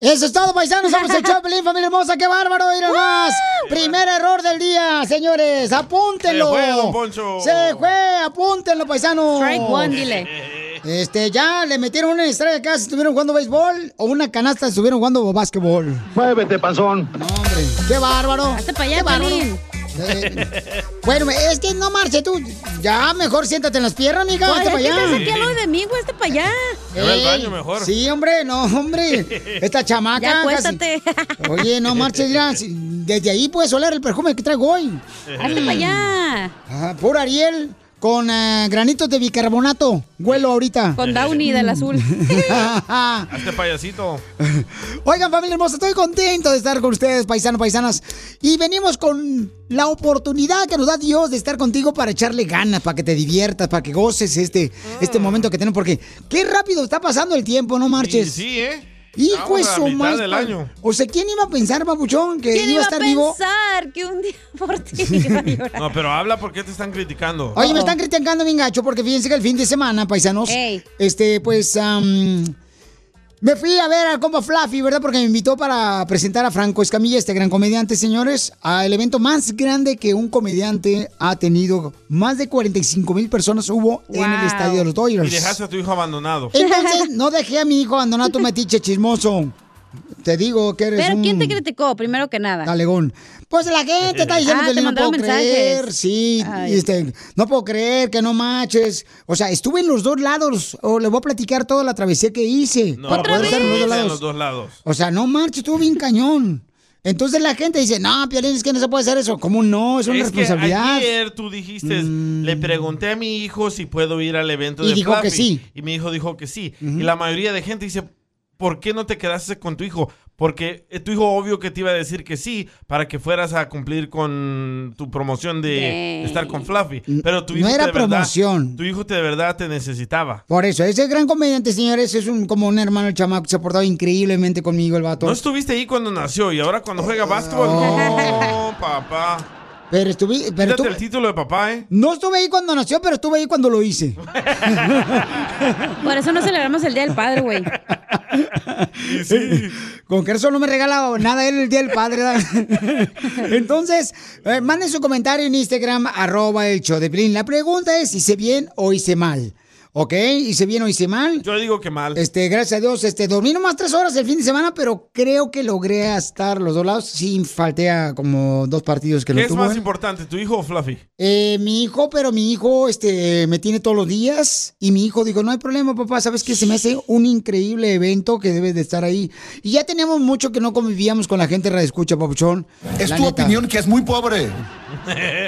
Eso es todo, paisanos. Somos el Choplin, familia hermosa. ¡Qué bárbaro! ¡Ir más! Primer error del día, señores. Apúntenlo. Se fue, don Poncho. Se fue, apúntenlo, paisanos. Strike one, dile. Este, ya le metieron una estrella acá si estuvieron jugando béisbol o una canasta si estuvieron jugando básquetbol. Muévete, panzón. No, hombre. ¡Qué bárbaro! Hazte para allá, ¡Qué bárbaro! Eh, bueno, es que no marche tú. Ya, mejor siéntate en las piernas, amiga. Pues, Hazte para ¿qué allá. saqué algo de mí, güey? Hazte para allá. Ey, baño mejor. Sí, hombre, no, hombre. Esta chamaca. Ya. Oye, no marches, mira, si- desde ahí puedes oler el perfume que traigo hoy. Hazte para allá. Ajá, puro Ariel con eh, granitos de bicarbonato. Huelo ahorita. Con Downy del azul. Hazte payasito. Oigan, familia hermosa, estoy contento de estar con ustedes, paisanos, paisanas. Y venimos con la oportunidad que nos da Dios de estar contigo para echarle ganas, para que te diviertas, para que goces este, este momento que tenemos. Porque qué rápido está pasando el tiempo, no marches. Sí, sí, ¿eh? Hijo de su año. O sea, ¿quién iba a pensar, babuchón, que ¿Quién iba a estar vivo? pensar que un día por ti iba a llorar? No, pero habla porque te están criticando. Oye, me están criticando bien gacho porque fíjense que el fin de semana, paisanos, Ey. este, pues, am, me fui a ver al compa Fluffy, ¿verdad? Porque me invitó para presentar a Franco Escamilla, este gran comediante, señores, al evento más grande que un comediante ha tenido. Más de 45 mil personas hubo en el estadio de los Y Dodgers. dejaste a tu hijo abandonado. Entonces, no dejé a mi hijo abandonar tu metiche chismoso. Te digo que eres Pero un... ¿quién te criticó? Primero que nada. Talegón. Pues la gente está diciendo Ah, que te no puedo creer, sí, este, no puedo creer que no manches. O sea, estuve en los dos lados, o le voy a platicar toda la travesía que hice No, para poder estar en los dos en lados. los dos lados. O sea, no marches, estuvo bien cañón. Entonces la gente dice, no, Piolín, es que no se puede hacer eso. ¿Cómo no? Es una Es responsabilidad. Mm. ayer tú dijiste, le pregunté a mi hijo si puedo ir al evento Y de dijo que sí. Y mi hijo dijo que sí. Y la mayoría de gente dice, ¿por qué no te quedaste con tu hijo? Porque eh, tu hijo obvio que te iba a decir que sí para que fueras a cumplir con tu promoción de estar con Fluffy. Pero tu No hijo era de verdad, promoción. Tu hijo de verdad te necesitaba. Por eso, ese gran comediante, señores, es un, como un hermano el chamaco. Se ha portado increíblemente conmigo el vato. No estuviste ahí cuando nació y ahora cuando juega básquetbol. Oh. No, papá. Pero estuve, pero el título de papá, ¿eh? no estuve ahí cuando nació, pero estuve ahí cuando lo hice. Por eso no celebramos el Día del Padre, güey. Sí. Con que eso no me regala nada él el día del padre. ¿verdad? Entonces, eh, manden su comentario en Instagram, arroba el show de. La pregunta es, ¿hice bien o hice mal? ¿Ok? ¿Hice bien o hice mal? Yo digo que mal. Este, gracias a Dios, este, dormí nomás tres horas el fin de semana, pero creo que logré estar los dos lados. Sí, falté a como dos partidos que ¿Qué lo es tuvo. más él. importante, tu hijo o Fluffy? Eh, mi hijo, pero mi hijo este, me tiene todos los días y mi hijo dijo, no hay problema, papá, sabes que se me hace un increíble evento que debes de estar ahí. Y ya teníamos mucho que no convivíamos con la gente de Radio Escucha, papuchón. Es La tu neta. opinión que es muy pobre.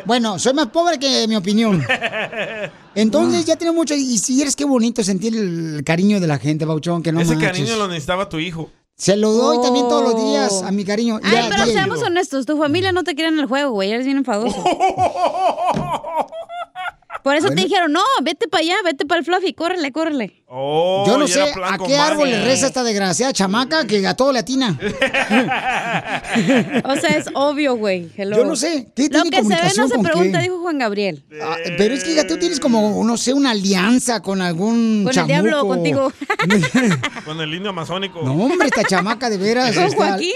Bueno, soy más pobre que mi opinión. Entonces ya tenemos mucho, y si eres qué bonito sentir el cariño de la gente, papuchón, que no Ese manches. cariño lo necesitaba tu hijo. Se lo doy también todos los Oh. días a mi cariño. Ay, Ya, pero seamos honestos, tu familia no te quiere en el juego, güey. Eres bien enfadoso. Por eso te dijeron, no, vete para allá, vete para el fluffy, córrele, córrele. Oh, Yo no sé a qué árbol le reza esta desgraciada chamaca que a todo le atina. O sea, es obvio, güey. Yo no sé. ¿Qué Lo tiene que se ve no comunicación se con pregunta, qué? dijo Juan Gabriel. Ah, pero es que ya tú tienes como, no sé, una alianza con algún Con el diablo, contigo. Con el indio amazónico. No, hombre, esta chamaca de veras. Con está- Joaquín.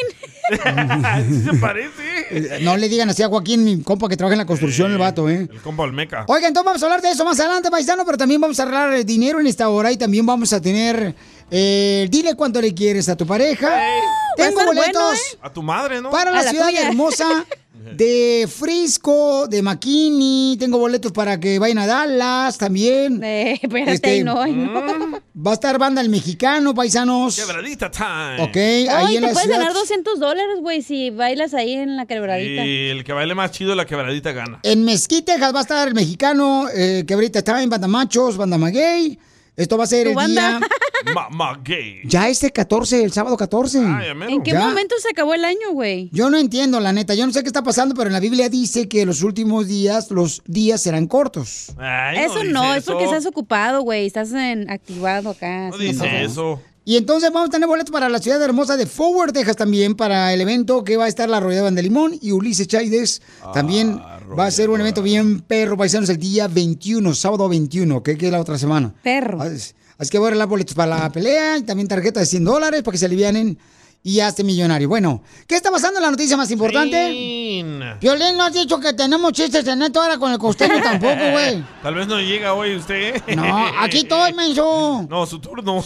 ¿Sí se parece? Eh, No le digan así a Joaquín, mi compa que trabaja en la construcción, el vato, ¿eh? El compa Olmeca. Oigan, entonces vamos a hablar de eso más adelante, paisano, pero también vamos a arreglar el dinero en esta hora y también vamos a tener. eh, dile cuánto le quieres a tu pareja. Tengo boletos bueno, ¿eh? A tu madre, ¿no? para la, ciudad tuya. hermosa de Frisco, de McKinney. Tengo boletos para que vayan a Dallas también. Eh, espérate, Este, ay, no, ay, no. Va a estar banda el mexicano, paisanos. Quebradita time. Ok, ahí Ay, en te la puedes ciudad. ganar 200 dólares, güey, si bailas ahí en la quebradita. Y el que baile más chido, la quebradita gana. En Mesquite, Texas va a estar el mexicano, eh, que ahorita está en Banda Machos, Banda Maguey. Esto va a ser ¿Tu el banda? día. Gay. Ya este 14, el sábado 14. Ay. ¿En qué Ya. momento se acabó el año, güey? Yo no entiendo, la neta. Yo no sé qué está pasando, pero en la Biblia dice que los últimos días, los días serán cortos. Ay, Eso no, es porque estás ocupado, güey. Estás en, activado acá. No dice eso. Y entonces vamos a tener boletos para la ciudad hermosa de Forward, Texas también, para el evento que va a estar la Rodeada de Limón y Ulises Chaides. También va a ser un evento bien perro, paisanos, el día 21, sábado 21, que que es la otra semana. Perro. Así así que voy a arreglar boletos para la pelea y también tarjeta de 100 dólares para que se alivianen y hazte millonario. Bueno, ¿qué está pasando en la noticia más importante? Violín, no has dicho que tenemos chistes en esto ahora con el costeño tampoco, güey. Tal vez no llega hoy usted. No, aquí estoy, menso. No, su turno.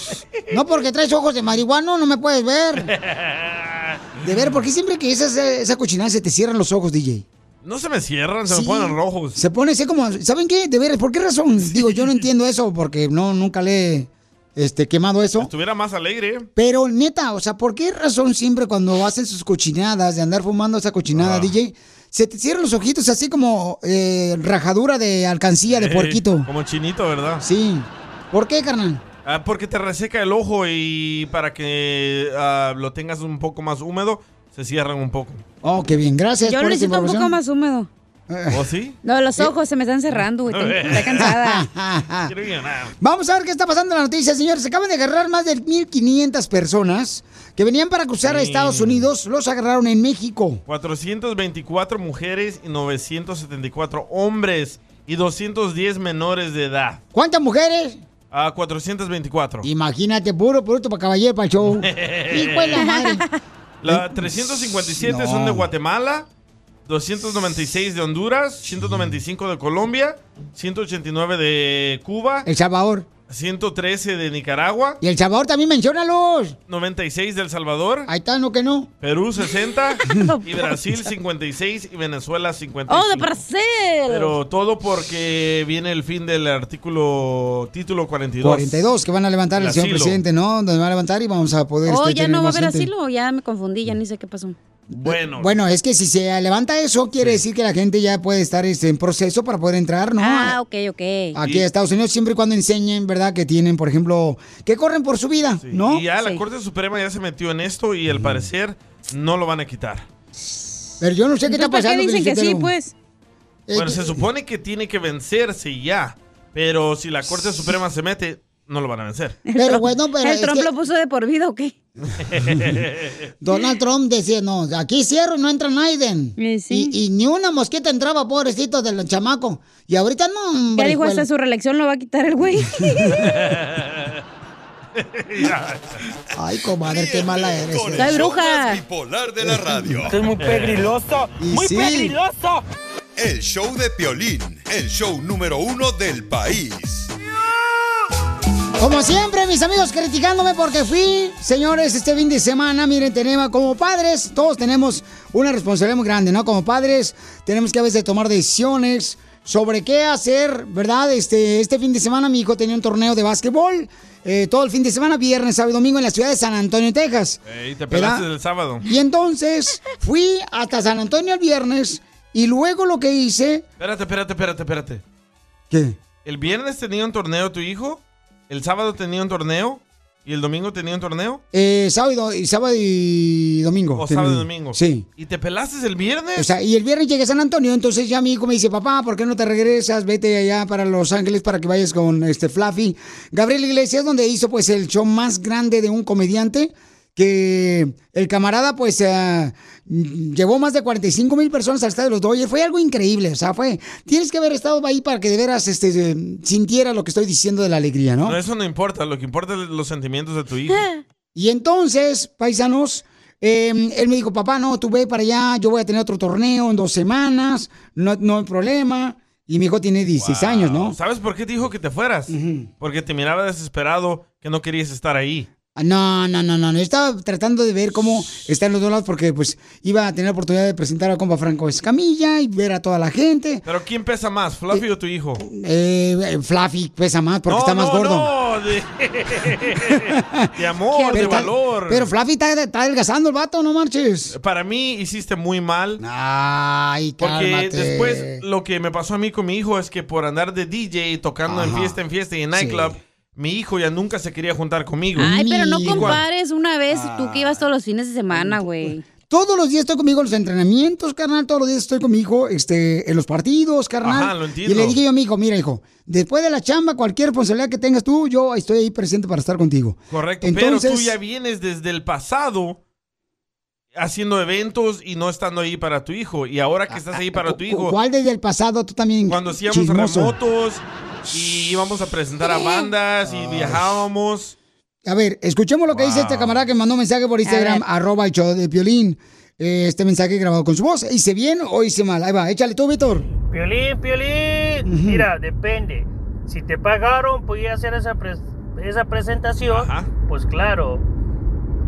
No porque traes ojos de marihuano, no me puedes ver. De ver, ¿por qué siempre que esa, esa cochinada se te cierran los ojos, DJ? No se me cierran, se Sí. me ponen rojos. Se pone así como, ¿saben qué? De veras, ¿por qué razón? Digo, yo no entiendo eso porque no, nunca le este, quemado eso. Estuviera más alegre. Pero neta, o sea, ¿por qué razón siempre cuando hacen sus cochinadas de andar fumando esa cochinada, Ah. DJ, se te cierran los ojitos así como eh, rajadura de alcancía de Eh, puerquito? Como chinito, ¿verdad? Sí. ¿Por qué, carnal? Ah, porque te reseca el ojo y para que ah, lo tengas un poco más húmedo, se cierran un poco. Oh, qué bien, gracias Yo por esa necesito un poco más húmedo. ¿O sí? No, los ojos se me están cerrando, güey. Estoy cansada. Vamos a ver qué está pasando en la noticia, señores. Se acaban de agarrar más de 1.500 personas que venían para cruzar a. Estados Unidos. Los agarraron en México. 424 mujeres y 974 hombres y 210 menores de edad. ¿Cuántas mujeres? Ah, 424. Imagínate, puro producto para caballero para el show. Hijo de la madre. La 357 No. son de Guatemala, 296 de Honduras, 195 de Colombia, 189 de Cuba, El Salvador. 113 de Nicaragua, Y El Salvador también menciónalos. 96 de El Salvador, Ahí está, no que no. Perú 60 y Brasil 56 y Venezuela 55. ¡Oh, de Brasil! Pero todo porque viene el fin del artículo título 42. 42 que van a levantar el, El señor asilo. presidente, ¿no? Nos va a levantar y vamos a poder. Oh, este, ya tener no va a haber gente. asilo. Ya me confundí, ya ni sé qué pasó. Bueno, Bueno, es que si se levanta eso, quiere decir que la gente ya puede estar este, en proceso para poder entrar, ¿no? Ah, ok, ok. Aquí Y- a Estados Unidos, siempre y cuando enseñen, ¿verdad? Que tienen, por ejemplo, que corren por su vida, sí. ¿no? y ya la Sí. Corte Suprema ya se metió en esto y al parecer no lo van a quitar. Pero yo no sé qué está Entonces, ¿Por qué pasando. dicen que sí, pues? Eh, Bueno, que- se supone que tiene que vencerse ya, pero si la Corte Suprema se mete, no lo van a vencer. Pero bueno, pero ¿El Trump que lo puso de por vida o qué? Donald Trump decía, no, aquí cierro no entra Naiden. Eh, sí. Y, y ni una mosquita entraba, pobrecito del chamaco. Y ahorita no, hombre. Ya dijo, hasta su reelección lo va a quitar el güey. Ay, comadre, qué mala eres. Con eh. el Soy show bruja. bipolar de la radio. es muy pegriloso. Y muy sí. pegriloso. El show de Piolín, el show número uno del país. Como siempre, mis amigos, criticándome porque fui, señores, este fin de semana, miren, tenemos como padres, todos tenemos una responsabilidad muy grande, ¿no? Como padres, tenemos que a veces tomar decisiones sobre qué hacer, ¿verdad? Este, este fin de semana mi hijo tenía un torneo de básquetbol, eh, todo el fin de semana, viernes, sábado y domingo en la ciudad de San Antonio, Texas. Ey, te ¿Verdad? pelaste el sábado. Y entonces fui hasta San Antonio el viernes y luego lo que hice... Espérate, espérate, espérate, espérate. ¿Qué? ¿El viernes tenía un torneo tu hijo? ¿El sábado tenía un torneo? ¿Y el domingo tenía un torneo? Eh, sábado, y do- y sábado y domingo. ¿O sábado y domingo? Sí. ¿Y te pelaste el viernes? O sea, y el viernes llegué a San Antonio, entonces ya mi hijo me dice, papá, ¿por qué no te regresas? Vete allá para Los Ángeles para que vayas con este Fluffy. Gabriel Iglesias, donde hizo pues el show más grande de un comediante, que el camarada pues eh, llevó más de 45 mil personas al estadio de los Dodgers. Fue algo increíble, o sea, fue... Tienes que haber estado ahí para que de veras este, sintiera lo que estoy diciendo de la alegría, ¿no? No, eso no importa. Lo que importa es los sentimientos de tu hijo. Y entonces, paisanos, eh, él me dijo, papá, no, tú ve para allá, yo voy a tener otro torneo en dos semanas, no, no hay problema. Y mi hijo tiene 16 años, ¿no? ¿Sabes por qué te dijo que te fueras? Porque te miraba desesperado que no querías estar ahí. No, no, no, no. Yo estaba tratando de ver cómo están los dos lados porque pues iba a tener la oportunidad de presentar a compa Franco Escamilla y ver a toda la gente. ¿Pero quién pesa más, Fluffy o tu hijo? Eh, eh, Fluffy pesa más porque No, está más no, gordo. no, de, de amor, de está- valor. Pero Fluffy está, está adelgazando el vato, no marches. Para mí hiciste muy mal. Ay, Porque cálmate. después lo que me pasó a mí con mi hijo es que por andar de DJ tocando en fiesta en fiesta y en nightclub, mi hijo ya nunca se quería juntar conmigo. Ay, pero no compares una vez tú que ibas todos los fines de semana, güey. Todos los días estoy conmigo en los entrenamientos, carnal. Todos los días estoy con mi hijo este, en los partidos, carnal. Ajá, lo entiendo. Y le dije yo a mi hijo, mira, hijo, después de la chamba, cualquier responsabilidad que tengas tú, yo estoy ahí presente para estar contigo. Correcto, Entonces- pero tú ya vienes desde el pasado haciendo eventos y no estando ahí para tu hijo. Y ahora que estás ahí para tu hijo, ¿Cuál desde el pasado tú también? cuando hacíamos chismoso? remotos y íbamos a presentar a bandas y viajábamos. A ver, escuchemos lo que dice este camarada que mandó un mensaje por Instagram, arroba el show de Piolín. Eh, Este mensaje grabado con su voz. ¿Hice bien o hice mal? Ahí va, échale tú, Víctor. Piolín, Piolín. Mira, depende. Si te pagaron, podía hacer esa, pres- esa presentación. Pues claro,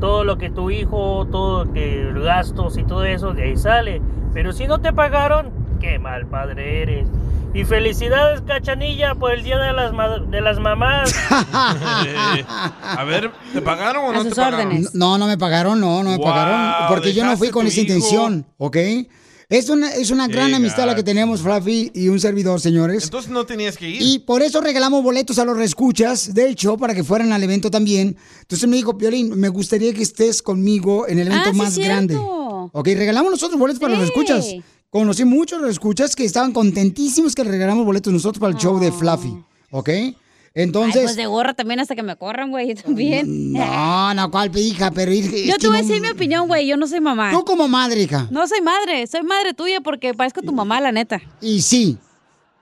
todo lo que tu hijo, todo lo que gastos y todo eso, de ahí sale. Pero si no te pagaron, qué mal padre eres. Y felicidades, Cachanilla, por el Día de las, ma- de las Mamás. a ver, ¿te pagaron o no te pagaron? No, no me pagaron, no, no me Wow, pagaron. Porque yo no fui dejaste con tu esa hijo. intención, ¿ok? Es una, es una gran amistad la que tenemos, Fluffy y un servidor, señores. Entonces no tenías que ir. Y por eso regalamos boletos a los reescuchas del show para que fueran al evento también. Entonces me dijo, Piolín, me gustaría que estés conmigo en el evento Ah, sí, más cierto. grande. Ok, regalamos nosotros boletos para los reescuchas. Conocí muchos reescuchas que estaban contentísimos que regalamos boletos nosotros para el show de Fluffy. ¿Ok? Ay, Entonces. pues de gorra también hasta que me corran, güey, yo también. No, no, cuál hija, pero es Yo te voy a decir mi opinión, güey, yo no soy mamá. Tú como madre, hija. No soy madre, soy madre tuya porque parezco tu mamá, la neta. Y sí.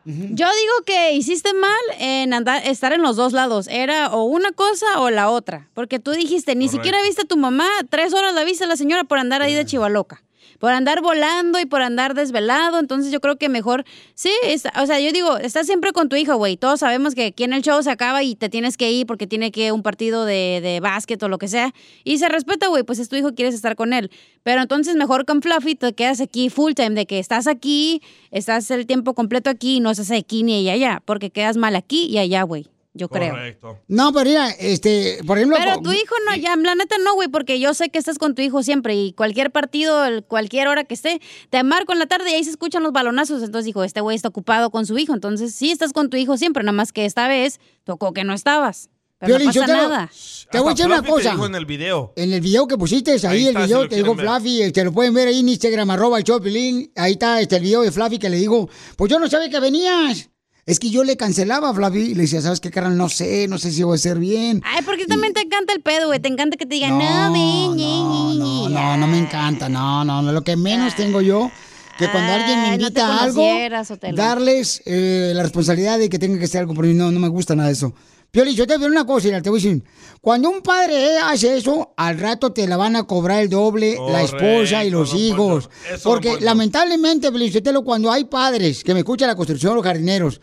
Yo digo que hiciste mal en andar, estar en los dos lados. Era o una cosa o la otra. Porque tú dijiste, ni siquiera viste a tu mamá, tres horas la viste a la señora por andar ahí de chivaloca. Por andar volando y por andar desvelado. Entonces yo creo que mejor, sí, está- o sea, yo digo, estás siempre con tu hijo, güey. Todos sabemos que aquí en el show se acaba y te tienes que ir porque tiene que un partido de, de básquet o lo que sea. Y se respeta, güey, pues es tu hijo, quieres estar con él. Pero entonces mejor con Fluffy te quedas aquí full time, de que estás aquí, estás el tiempo completo aquí y no estás aquí ni allá, porque quedas mal aquí y allá, güey. Yo creo. No, pero mira, este, por ejemplo. Pero tu hijo no, ya, la neta no, güey, porque yo sé que estás con tu hijo siempre y cualquier partido, cualquier hora que esté, te marco en la tarde y ahí se escuchan los balonazos. Entonces dijo, este güey está ocupado con su hijo. Entonces sí estás con tu hijo siempre, nada más que esta vez tocó que no estabas. Pero Piolín, no yo pasa te nada. Te voy a decir una te cosa. dijo en el video. En el video que pusiste, ahí, Ahí el está, video te digo. Fluffy, este, lo pueden ver ahí en Instagram, arroba el Piolín. Ahí está este, el video de Fluffy que le digo, pues yo no sabía que venías. Es que yo le cancelaba a Fluffy y le decía, ¿sabes qué, carnal? No sé, no sé si voy a hacer bien. Ay, porque también te encanta el pedo, güey. Te encanta que te digan, no, ñe, ñe, ñe". No, no me encanta, no, no, no. Lo que menos tengo yo, que cuando alguien me no invita a algo, darles eh, la responsabilidad de que tenga que hacer algo por mí. No, no me gusta nada de eso. Pioli, yo te voy a decir una cosa, mira, te voy a decir. Cuando un padre hace eso, al rato te la van a cobrar el doble la esposa y los Correcto, hijos. Porque don Poncho. lamentablemente, Felicitelo, cuando hay padres que me escuchan la construcción, los jardineros,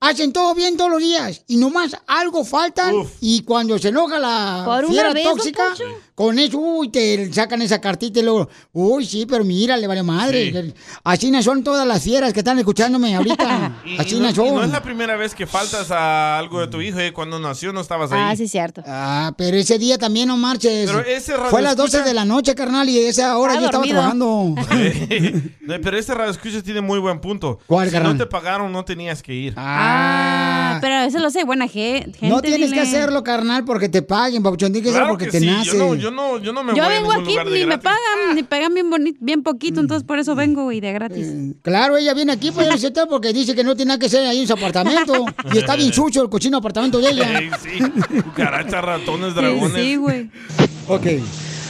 hacen todo bien todos los días y nomás algo faltan y cuando se enoja la fiera tóxica. Con eso, uy, te sacan esa cartita y luego, uy, sí, pero mira, le vale madre. Así no son todas las fieras que están escuchándome ahorita. Y, y Así no, y no es la primera vez que faltas a algo de tu hijo. ¿eh? Cuando nació no estabas ahí. Ah, sí, cierto. Ah, pero ese día también no marches. Pero ese radio Fue a las 12 escucha- de la noche, carnal, y esa hora Ah, yo estaba trabajando. No, Pero este radio escuchas tiene muy buen punto. ¿Cuál, si carnal? no te pagaron, no tenías que ir. Ah, pero eso lo sé, buena ge- gente. no tienes dile. que hacerlo, carnal, porque te paguen, papuchón. Tienes que hacerlo Claro porque que te sí. nace. Yo no, yo no, yo no me Yo voy a vengo aquí, lugar de ni me pagan, ni pagan bien, boni- bien poquito, entonces por eso vengo, güey, de gratis. Claro, ella viene aquí, pues, porque dice que no tiene nada que hacer ahí en su apartamento. y está bien sucio el cochino apartamento de ella. Sí. Cucarachas, ratones, dragones. Sí, güey. Ok,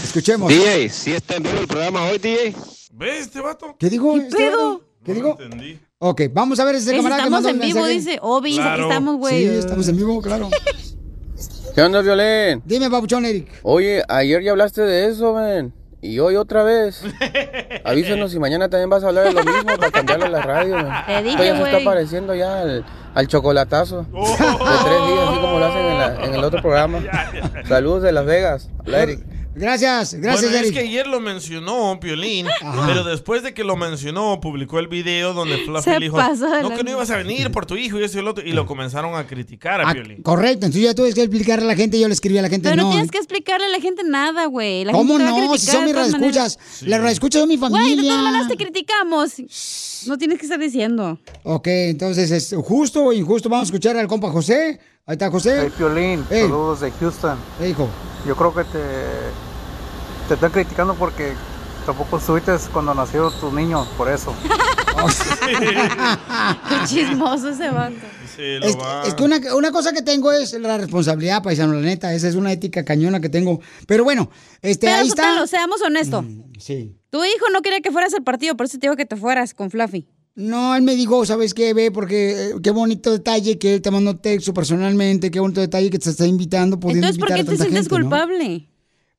escuchemos. DJ, si está en vivo el programa hoy, DJ. ¿Ves este vato? ¿Qué digo? ¿Qué este pedo? ¿Qué No digo? entendí. Ok, vamos a ver ese Que camarada que estamos mandó en vivo, mensaje. dice. Obis, aquí Claro. estamos, güey. Sí, estamos en vivo, claro. ¿Qué onda, Violín? Dime, papuchón Eric. Oye, ayer ya hablaste de eso, ven. Y hoy otra vez. Avísanos si mañana también vas a hablar de lo mismo para cambiarle la radio. man. Te dije, Esto ya se está pareciendo ya al, al chocolatazo. De tres días, así como lo hacen en, la- en el otro programa. Saludos de Las Vegas. Hola, Eric. Gracias, gracias, bueno, Eric. es que ayer lo mencionó Piolín, Ajá. pero después de que lo mencionó, publicó el video donde Fluffy Se dijo, no que no ibas a venir por tu hijo y eso y el otro, y lo comenzaron a criticar a Ah, Piolín. correcto, entonces ya tuve que explicarle a la gente, yo le escribí a la gente, Pero no, no. tienes que explicarle a la gente nada, güey. ¿Cómo gente a no? Si son mis radioescuchas. maneras. Las radioescuchas son mi Güey, de todas familia. maneras te criticamos. No tienes que estar diciendo. Ok, entonces es justo o injusto. Vamos a escuchar al compa José. Ahí está José. Hey, Piolín, saludos de Houston. hijo. Yo creo que te, te están criticando porque tampoco estuviste cuando nació tu niño, por eso. Qué chismoso ese vato. Es, es que una, una cosa que tengo es la responsabilidad, paisano, la neta. Esa es una ética cañona que tengo. Pero bueno, este, Pero ahí está. Mm, Sotelo, seamos honestos. Sí. Tu hijo no quería que fueras al partido, por eso te dijo que te fueras con Fluffy. No, él me dijo, ¿sabes qué, ve? Porque eh, qué bonito detalle que él te mandó texto personalmente, qué bonito detalle que te está invitando, pudiendo Entonces, ¿por qué a te sientes gente, ¿no?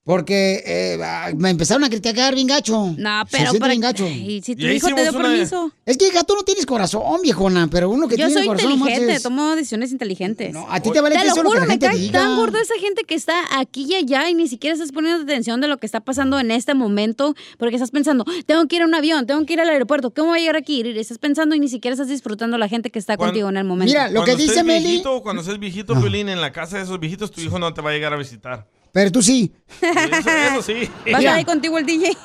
Porque eh, ah, me empezaron a criticar bien gacho. No, Se pero siente para- bien gacho. Y si tu hijo te dio una- permiso. Es que hija, tú no tienes corazón, viejona, pero uno que Yo tiene soy corazón no inteligente, marches. tomo decisiones inteligentes. a ti te vale Te lo lo que juro, la me gente cae diga. tan gordo esa gente que está aquí y allá y ni siquiera estás poniendo atención de lo que está pasando en este momento porque estás pensando, tengo que ir a un avión, tengo que ir al aeropuerto, ¿cómo voy a llegar aquí? Y estás pensando y ni siquiera estás disfrutando la gente que está Cuando- contigo en el momento. Cuando estés Viejito, cuando seas viejito, Piolín, en la casa de esos viejitos, tu hijo no te va a llegar a visitar. Pero tú sí. Eso, eso sí. ¿Vas a ir ahí contigo el DJ?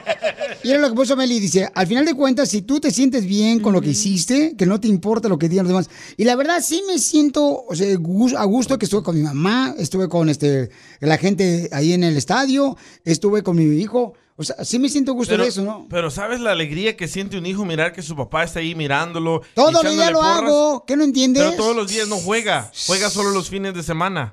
Mira lo que puso Meli, dice, al final de cuentas, si tú te sientes bien con lo que hiciste, que no te importa lo que digan los demás. Y la verdad sí me siento o sea, a gusto que estuve con mi mamá, estuve con este la gente ahí en el estadio, estuve con mi hijo. O sea, sí me siento gusto Pero, de eso, ¿no? pero ¿sabes la alegría que siente un hijo mirar que su papá está ahí mirándolo? Todos los días lo porras? hago, ¿qué no entiendes? Pero todos los días no juega. Juega solo los fines de semana.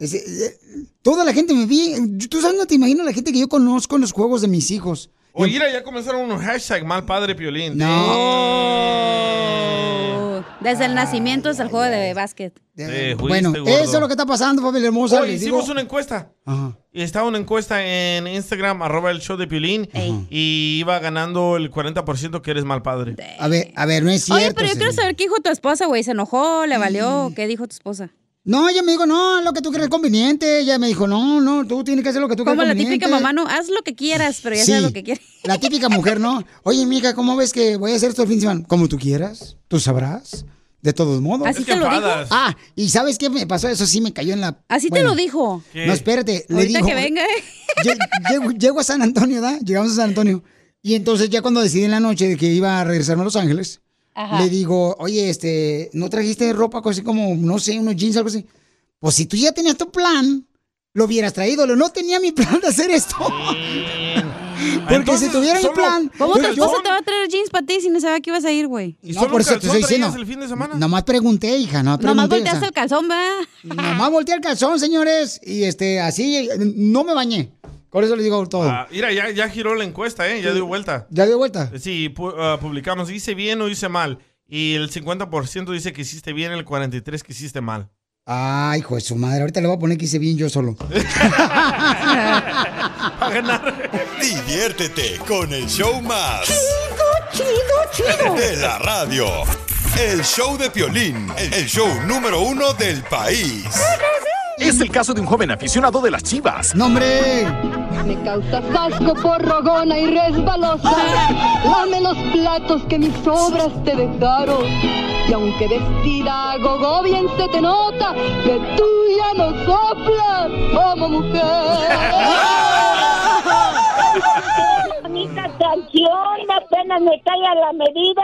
Toda la gente me vi, tú sabes, no te imaginas la gente que yo conozco en los juegos de mis hijos. Oye, ya comenzaron unos hashtag mal padre piolín. Oh, Desde el nacimiento hasta el juego de básquet. Sí, Bueno, gordo. eso es lo que está pasando, familia hermosa. Hoy hicimos digo. una encuesta. Ajá. Y estaba una encuesta en Instagram, arroba el show de Piolín. Y iba ganando el 40% que eres mal padre. A ver, a ver, no es cierto. Oye, pero yo quiero saber qué dijo tu esposa, güey. ¿Se enojó? ¿Le valió? ¿Qué dijo tu esposa? No, ella me dijo, no, lo que tú crees conveniente. Ella me dijo, no, no, tú tienes que hacer lo que tú crees Como la típica mamá, no, haz lo que quieras, pero ya Sí. sabes lo que quieres. La típica mujer, ¿no? Oye, mija, ¿cómo ves que voy a hacer esto el fin de semana? Como tú quieras, tú sabrás. De todos modos. ¿Así te que lo dijo? Ah, ¿y sabes qué me pasó? Eso sí me cayó en la... Así te lo dijo. ¿Qué? No, espérate. Le Ahorita digo, que venga, ¿eh? Lle- Llego, llego a San Antonio, ¿da? Llegamos a San Antonio. Y entonces ya cuando decidí en la noche de que iba a regresarme a Los Ángeles, Ajá. le digo, oye, este, ¿no trajiste ropa así como, no sé, unos jeans, algo así? Pues si tú ya tenías tu plan, lo hubieras traído. No tenía mi plan de hacer esto. Porque si tuviera mi plan... ¿Cómo tu yo- esposa te va a traer jeans para ti si no sabía que ibas a ir, güey? No, por eso te estoy diciendo. Nomás pregunté, hija, no pregunté. Nomás o sea, volteaste el calzón, ¿verdad? Nomás volteé el calzón, señores. Y este, así, no me bañé. Por eso le digo todo. Ah, mira, ya, ya giró la encuesta, ¿eh? Ya dio vuelta. ¿Ya dio vuelta? Sí, pu- ah, publicamos, hice bien o hice mal. Y el 50% dice que hiciste bien, el 43% que hiciste mal. Ay, hijo de su madre. Ahorita le voy a poner que hice bien yo solo. Diviértete con el show más. Chido, chido. De la radio. El show de Piolín, el show número uno del país. Es el caso de un joven aficionado de las chivas. ¡Nombre! Me causas asco por rogona y resbalosa. Lame los platos que mis obras te dejaron. Y aunque vestida a gogo bien se te nota que tú ya no soplas como mujer. bonita canción, apenas me cae a la medida.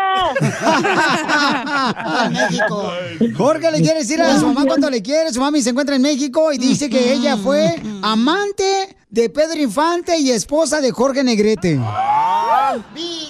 México. Jorge le quiere decir a su mamá cuánto le quiere. Su mami se encuentra en México y dice que ella fue amante de Pedro Infante y esposa de Jorge Negrete. Sí,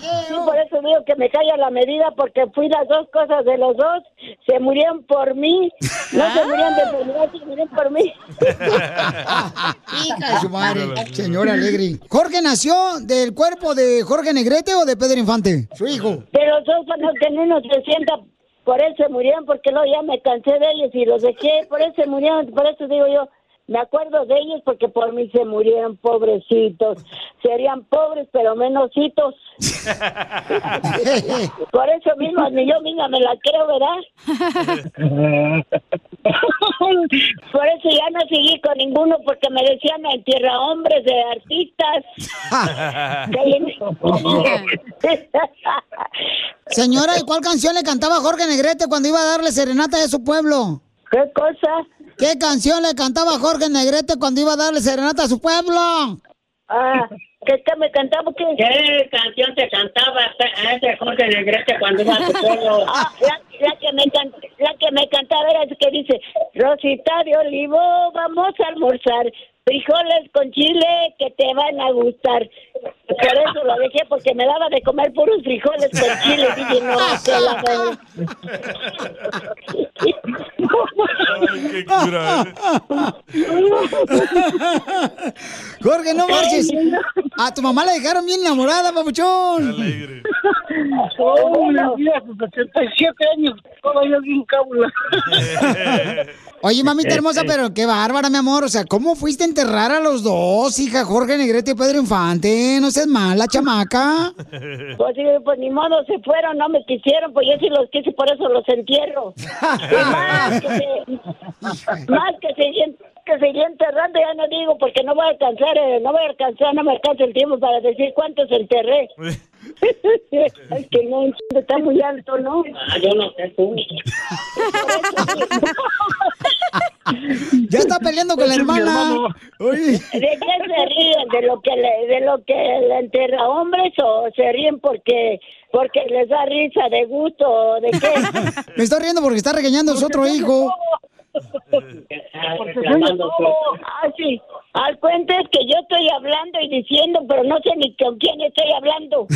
por eso digo que me cae a la medida porque fui las dos cosas de los dos. Se murieron por mí. No se murieron de enfermedad, se murieron por mí. Hija de su madre, señora Alegre. ¿Jorge nació del cuerpo de Jorge Negrete o de Pedro Infante? Su hijo. Pero los dos cuando tenían unos 60, por eso se murieron, porque luego ya me cansé de ellos y los dejé. Por eso se murieron, por eso digo yo, me acuerdo de ellos porque por mí se murieron pobrecitos. Serían pobres pero menositos. por eso mismo ni yo misma me la creo, ¿verdad? por eso ya no seguí con ninguno porque me decían en tierra hombres de artistas. Señora, ¿y cuál canción le cantaba Jorge Negrete cuando iba a darle serenata de su pueblo? ¿Qué cosa? ¿Qué canción le cantaba Jorge Negrete cuando iba a darle serenata a su pueblo? Ah, ¿qué que me cantaba qué? ¿Qué canción te cantaba a ese Jorge Negrete cuando iba a tu pueblo? Ah, la, la que me can- la que me cantaba era que dice, Rosita de Olivo, vamos a almorzar, frijoles con chile que te van a gustar. Por eso lo dejé, porque me daba de comer puros frijoles con chile. Dije, no, que la qué cura, Jorge, no marches. A tu mamá la dejaron bien enamorada, papuchón. Oh, la vida a sus 87 años, todavía bien cábula. Oye, mamita hermosa, pero qué bárbara, mi amor. O sea, ¿cómo fuiste a enterrar a los dos, hija? Jorge Negrete y Pedro Infante. No seas mala, chamaca. Pues, pues ni modo, se fueron, no me quisieron, pues yo sí los quise, por eso los entierro. Y más que se, más que seguí, que seguí enterrando, ya no digo, porque no voy a alcanzar, eh, no voy a alcanzar, no me alcanza el tiempo para decir cuántos enterré. es que no, está muy alto, ¿no? Ah, yo no sé tú. Ya está peleando con la hermana. Oye. ¿De qué se ríen? ¿De lo que le, de lo que le enterra hombres o se ríen porque porque les da risa de gusto o de qué? Me estoy riendo porque está regañando a su otro hijo. Ah, sí. Al cuento es que yo estoy hablando y diciendo, pero no sé ni con quién estoy hablando.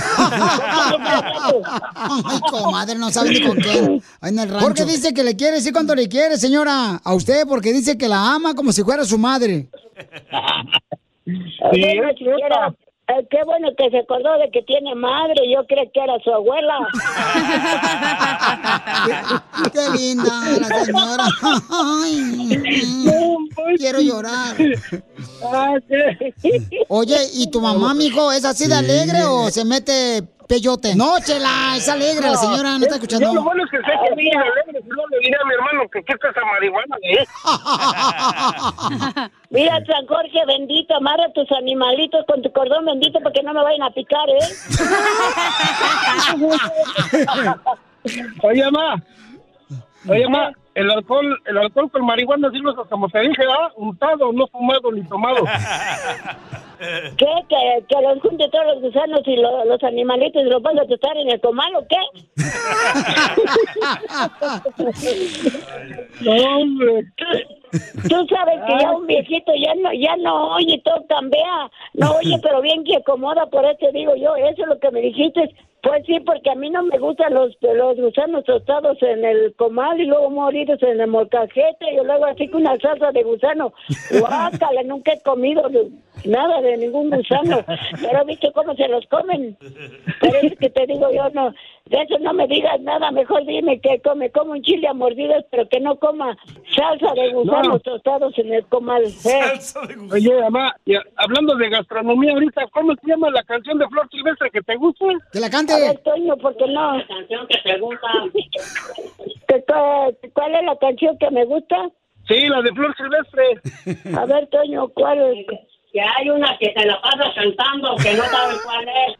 Ay, comadre, no sabe ni con quién. En el rancho. Porque dice que le quiere, sí, cuánto le quiere, señora. A usted, porque dice que la ama como si fuera su madre. Bueno, siquiera, eh, qué bueno que se acordó de que tiene madre. Yo creo que era su abuela. Qué linda la señora. Ay, quiero llorar. Oye, ¿y tu mamá, mijo, es así de alegre o se mete peyote? No, chela, es alegre la señora, no está escuchando. Yo lo bueno es que sé que es alegre, si no le diré a mi hermano que quita esa marihuana, ¿eh? Mira, San Jorge bendito, amarra tus animalitos con tu cordón bendito para que no me vayan a picar, ¿eh? Oye, ma. Oye, ma, el alcohol, el alcohol con marihuana sirve como te dije, ¿ah? Untado, no fumado ni tomado. ¿Qué? ¿Que, que los junte todos los gusanos y lo- los animalitos y los van a tostar en el comal o qué? No, hombre. Tú sabes que ya un viejito ya no ya no oye todo cambia, no oye pero bien que acomoda, por eso digo yo, eso es lo que me dijiste. Pues sí, porque a mí no me gustan los, los gusanos tostados en el comal y luego moridos en el molcajete y luego así con una salsa de gusano. Guácala, nunca he comido de- nada de ningún gusano, pero he visto cómo se los comen. Pero es que te digo yo, no, de eso no me digas nada, mejor dime que come, como un chile a mordidas, pero que no coma salsa de gusanos No. tostados en el comal. ¿eh? Oye, mamá, y a- hablando de gastronomía ahorita, ¿cómo se llama la canción de Flor Silvestre que te gusta? Que la cante. A ver, Toño, ¿por qué no? La canción que te gusta. ¿Qué- cuál, cuál es la canción que me gusta? Sí, la de Flor Silvestre. A ver, Toño, ¿cuál es? Que hay una que te la pasa cantando que no sabes cuál es.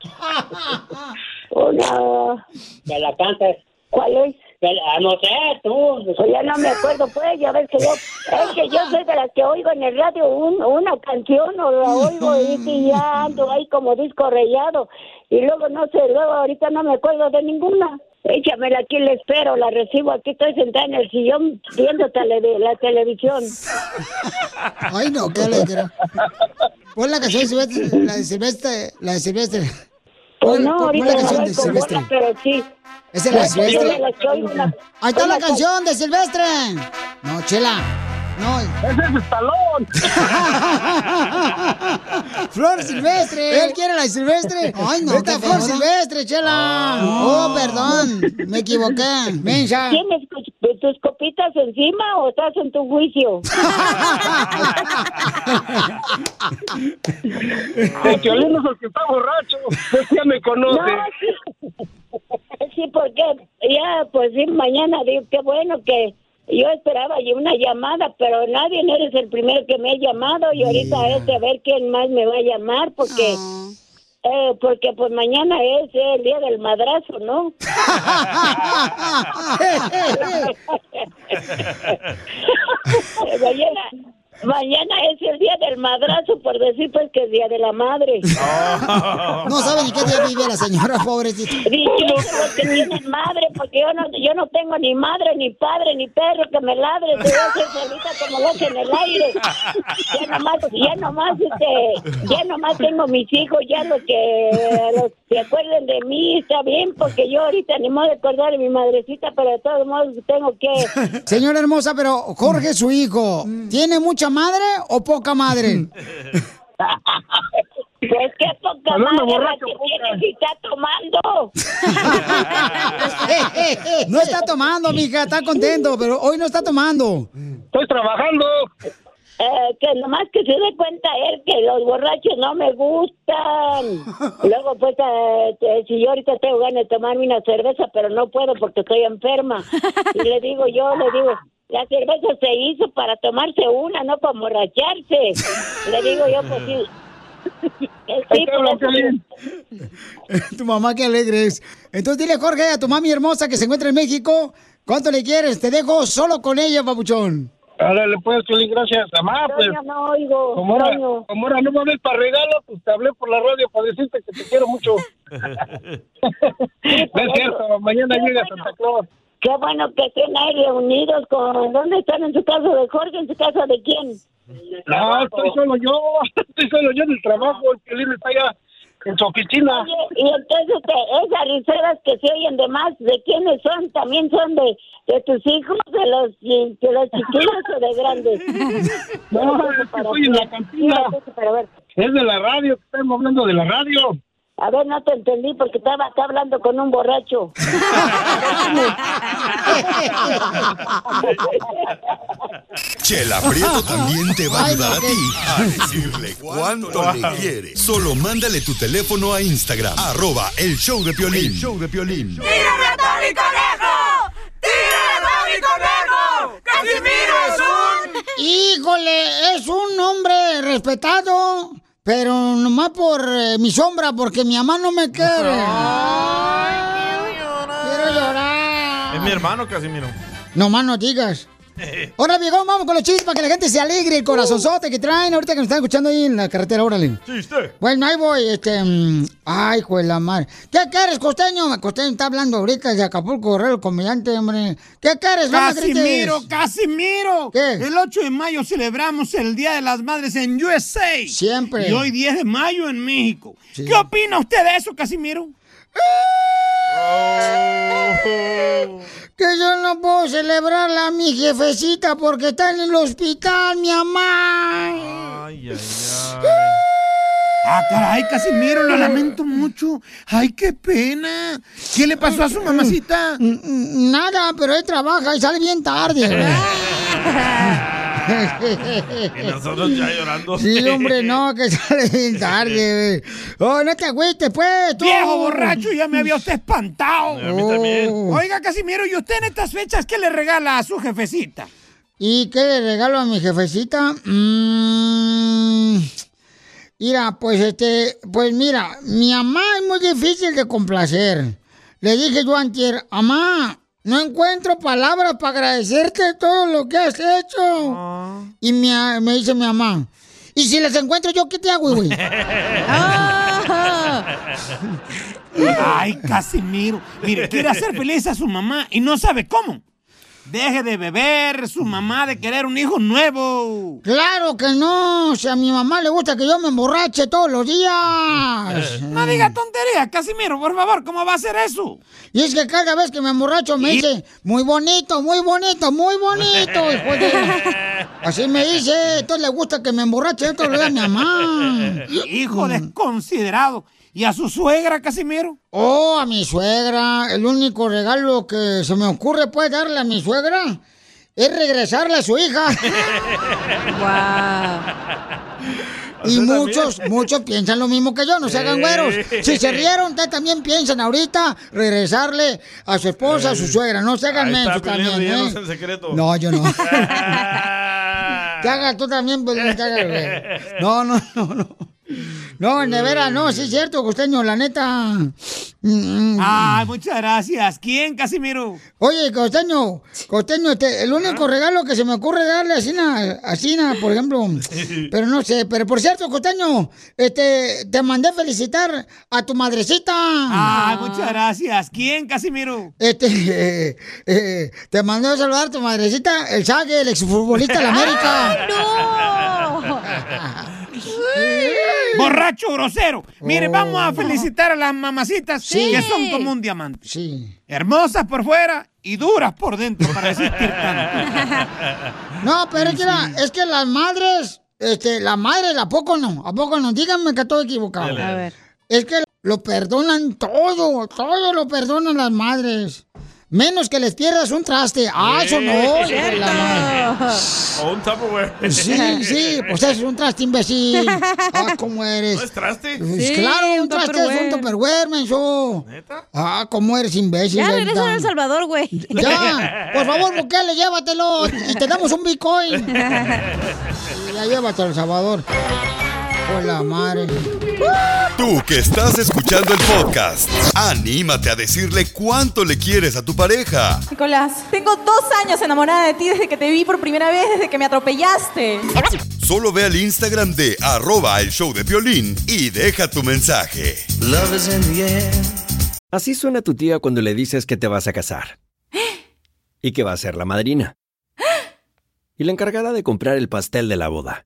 Una... Que la cantes. ¿Cuál es? La- no sé, tú. Pues ya no me acuerdo, pues, ya ves que yo, es que yo soy de las que oigo en el radio un- una canción o la oigo y, y ya ando ahí como disco rayado. Y luego, no sé, luego ahorita no me acuerdo de ninguna. Échamela aquí, la espero, la recibo aquí, estoy sentada en el sillón viendo tele- la televisión. Ay, no, qué alegre. Pon la canción de Silvestre, la de Silvestre, la de Silvestre. Pues no, ahorita la canción de Silvestre. pero sí. ¿Esa es la de de Silvestre? Ahí está la canción de Silvestre. No, chela. No. Ese es Estalón. Flor Silvestre. Él quiere la Silvestre. Ay, no. Esta Flor Silvestre, chela. Oh, perdón. Me equivoqué. Mensa. ¿Quién escucha? tus copitas encima o estás en tu juicio? El es el que está borracho. Pues ya me conoce. No, sí. Sí, porque ya, pues sí, mañana digo, qué bueno que yo esperaba y una llamada, pero nadie, no eres el primero que me ha llamado y ahorita es de ver quién más me va a llamar porque... Eh, porque pues mañana es el día del madrazo, ¿no? mañana, mañana es el día del madrazo, por decir pues que es día de la madre. No sabe ni qué día vive la señora, pobrecita. Dichosos los que tienen madre, porque yo no, yo no tengo ni madre, ni padre, ni perro que me ladre, te voy a hacer solita como loca en el aire. Ya nomás, ya nomás, este, ya nomás tengo mis hijos, ya los que los que acuerden de mí, está bien, porque yo ahorita ni modo de acordar de mi madrecita, pero de todos modos tengo que... Señora hermosa, pero Jorge, su hijo, ¿tiene mucha madre o poca madre? Pues qué poca Hablando madre borracho, que tiene si está tomando. No está tomando, mija, está contento, pero hoy no está tomando. Estoy trabajando. Eh, que nomás que se dé cuenta él que los borrachos no me gustan. Luego, pues, eh, eh, si yo ahorita tengo ganas de tomarme una cerveza, pero no puedo porque estoy enferma. Y le digo yo, le digo, la cerveza se hizo para tomarse una, no para emborracharse. Le digo yo, pues sí. Tu mamá qué alegre es. Entonces dile, Jorge, a tu mami hermosa que se encuentra en México, ¿cuánto le quieres? Te dejo solo con ella, papuchón. Ahora le puedes Piolín, gracias. Mamá, pues. Toño, no oigo, Como ahora, como ahora no me ves para regalo, pues te hablé por la radio para decirte que te quiero mucho. No es cierto, mañana llega Santa Claus. Qué bueno que estén ahí reunidos con... ¿Dónde están? ¿En su casa de Jorge? ¿En su casa de quién? No, estoy solo yo, estoy solo yo en el trabajo, el Piolín está allá en su oficina. Oye, y entonces este, esas riseras que se oyen de más, ¿de quiénes son? ¿También son de, de tus hijos, de los, de los chiquillos o de grandes? No, es que estoy en la cantina. Es de la radio, que estamos hablando de la radio. A ver, no te entendí porque estaba acá hablando con un borracho. Chela Prieto también te va a ayudar a ti a decirle cuánto le quieres. Solo mándale tu teléfono a Instagram, arroba el show de Piolín. El show de Piolín. ¡Tírame a Tony Conejo! ¡Tírame a Tony Conejo! ¡Casimiro es un... Híjole, es un hombre respetado, pero nomás por eh, mi sombra, porque mi mamá no me quiere. Quiero llorar. Es mi hermano, Casimiro. No más no digas. Ahora, viejón, vamos con los chistes para que la gente se alegre, el corazonzote que traen ahorita que nos están escuchando ahí en la carretera, órale. ¡Chiste! Bueno, ahí voy, este... mm, Ay, juez la madre. ¿Qué quieres, costeño? Costeño está hablando ahorita de Acapulco, Guerrero, el comediante, hombre. ¿Qué quieres? No me grites. Casimiro, Casimiro. El 8 de mayo celebramos el Día de las Madres en USA. Siempre. Y hoy 10 de mayo en México. ¿Qué opina usted de eso, Casimiro? Que yo no puedo celebrarla a mi jefecita porque está en el hospital, mi mamá. Ay, ay, Ah, caray, Casimiro, lo lamento mucho. Ay, qué pena. ¿Qué le pasó a su mamacita? Nada, pero él trabaja y sale bien tarde. Y nosotros ya llorando. Sí, hombre, no, que sale bien tarde. güey. Oh, no te agüites, pues, tú. Viejo borracho, ya me había usted espantado. A mí también. Oiga, Casimiro, ¿y usted en estas fechas qué le regala a su jefecita? ¿Y qué le regalo a mi jefecita? Mm, mira, pues este, pues mira, mi mamá es muy difícil de complacer. Le dije yo antier, mamá, no encuentro palabras para agradecerte todo lo que has hecho. Y mi a- me dice mi mamá, ¿y si las encuentro yo qué te hago, güey? Ay, Casimiro. Mire, quiere hacer feliz a su mamá y no sabe cómo. Deje de beber, su mamá de querer un hijo nuevo. Claro que no, o sea, a mi mamá le gusta que yo me emborrache todos los días. No diga tontería, Casimiro, por favor, ¿cómo va a hacer eso? Y es que cada vez que me emborracho me dice, muy bonito, muy bonito, muy bonito. hijo de- Así me dice, entonces le gusta que me emborrache todos los días a mi mamá. Hijo desconsiderado. ¿Y a su suegra, Casimiro? Oh, a mi suegra. El único regalo que se me ocurre pues darle a mi suegra es regresarle a su hija. Y muchos, muchos piensan lo mismo que yo, no se hagan güeros. Si se rieron, ustedes también piensan ahorita regresarle a su esposa, a su suegra. No se hagan mensos Piolín, también, ¿eh? en secreto. No, yo no. Que hagas tú también, pues, hagas, güey. No, no, no, no. No, de veras, no, sí es cierto, costeño, la neta. Ay, muchas gracias. ¿Quién, Casimiro? Oye, costeño, costeño, este, el único regalo que se me ocurre darle a Sina, a Sina, por ejemplo, pero no sé, pero por cierto, costeño, este, te mandé felicitar a tu madrecita. Ay, muchas gracias. ¿Quién, Casimiro? Este, eh, eh, te mandé a saludar a tu madrecita, el Sague, el exfutbolista de la América. Borracho grosero. Mire, Oh. vamos a felicitar a las mamacitas Sí. que son como un diamante. Sí. Hermosas por fuera y duras por dentro para tanto. No, pero es que, la- es que las madres, este, la madre, ¿a poco no? ¿A poco no? Díganme que estoy equivocado. A ver. Es que lo perdonan todo, todo lo perdonan las madres. Menos que les pierdas un traste. Ah, eso no. O un Tupperware. Sí, sí, pues es un traste imbécil. Ah, ¿cómo eres? ¿No es traste? Pues Sí, claro, un un traste es un Tupperware. menso. Ah, ¿cómo eres imbécil? Ya Delta? regresan a El Salvador, güey. Ya, por favor, Bukele, llévatelo y te damos un Bitcoin. ya llévatelo, El Salvador. Por la madre. Tú que estás escuchando el podcast, anímate a decirle cuánto le quieres a tu pareja. Nicolás, tengo dos años enamorada de ti desde que te vi por primera vez, desde que me atropellaste. Solo ve al Instagram de arroba el show de violín y deja tu mensaje. Así suena tu tía cuando le dices que te vas a casar. Y que va a ser la madrina. Y la encargada de comprar el pastel de la boda.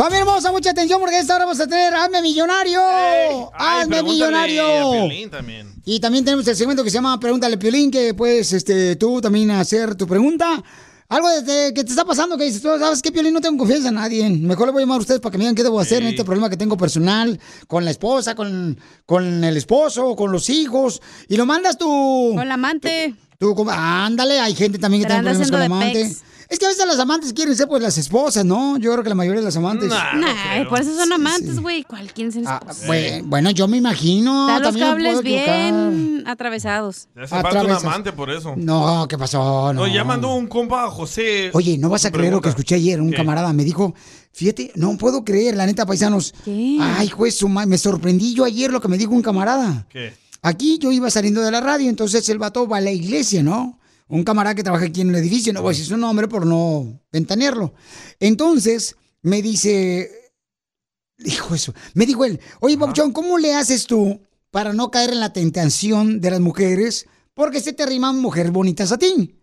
Familia hermosa, mucha atención porque esta hora vamos a tener Hazme Millonario. Ay, Hazme Millonario. a Piolín también. Y también tenemos el segmento que se llama Pregúntale Piolín, que puedes este, tú también hacer tu pregunta. Algo desde que te está pasando que dices, tú sabes que Piolín no tengo confianza en nadie. Mejor le voy a llamar a ustedes para que me digan qué debo hacer en este problema que tengo personal, con la esposa, con, con el esposo, con los hijos. Y lo mandas tú. Con la amante. Tú, ándale, hay gente también que tiene problemas con la de amante. pex. Es que a veces las amantes quieren ser pues las esposas, ¿no? Yo creo que la mayoría de las amantes. Nah, por eso son amantes, güey. ¿Cuál quién se Ah, Bueno, bueno, yo me imagino. Están los cables bien atravesados. Te hace falta un amante por eso. No, ¿qué pasó? No. No, ya mandó un compa a José. Oye, no vas a creer lo que escuché ayer. Un ¿Qué? camarada me dijo, fíjate, no puedo creer, la neta, paisanos. Ay, juez, me sorprendí yo ayer lo que me dijo un camarada. ¿Qué? Aquí yo iba saliendo de la radio, entonces el vato va a la iglesia, ¿no? Un camarada que trabaja aquí en el edificio, no voy a decir su nombre por no ventanearlo. Entonces me dice, dijo eso, me dijo él, oye, Bobchón, ¿cómo le haces tú para no caer en la tentación de las mujeres? Porque se te riman mujeres bonitas a ti.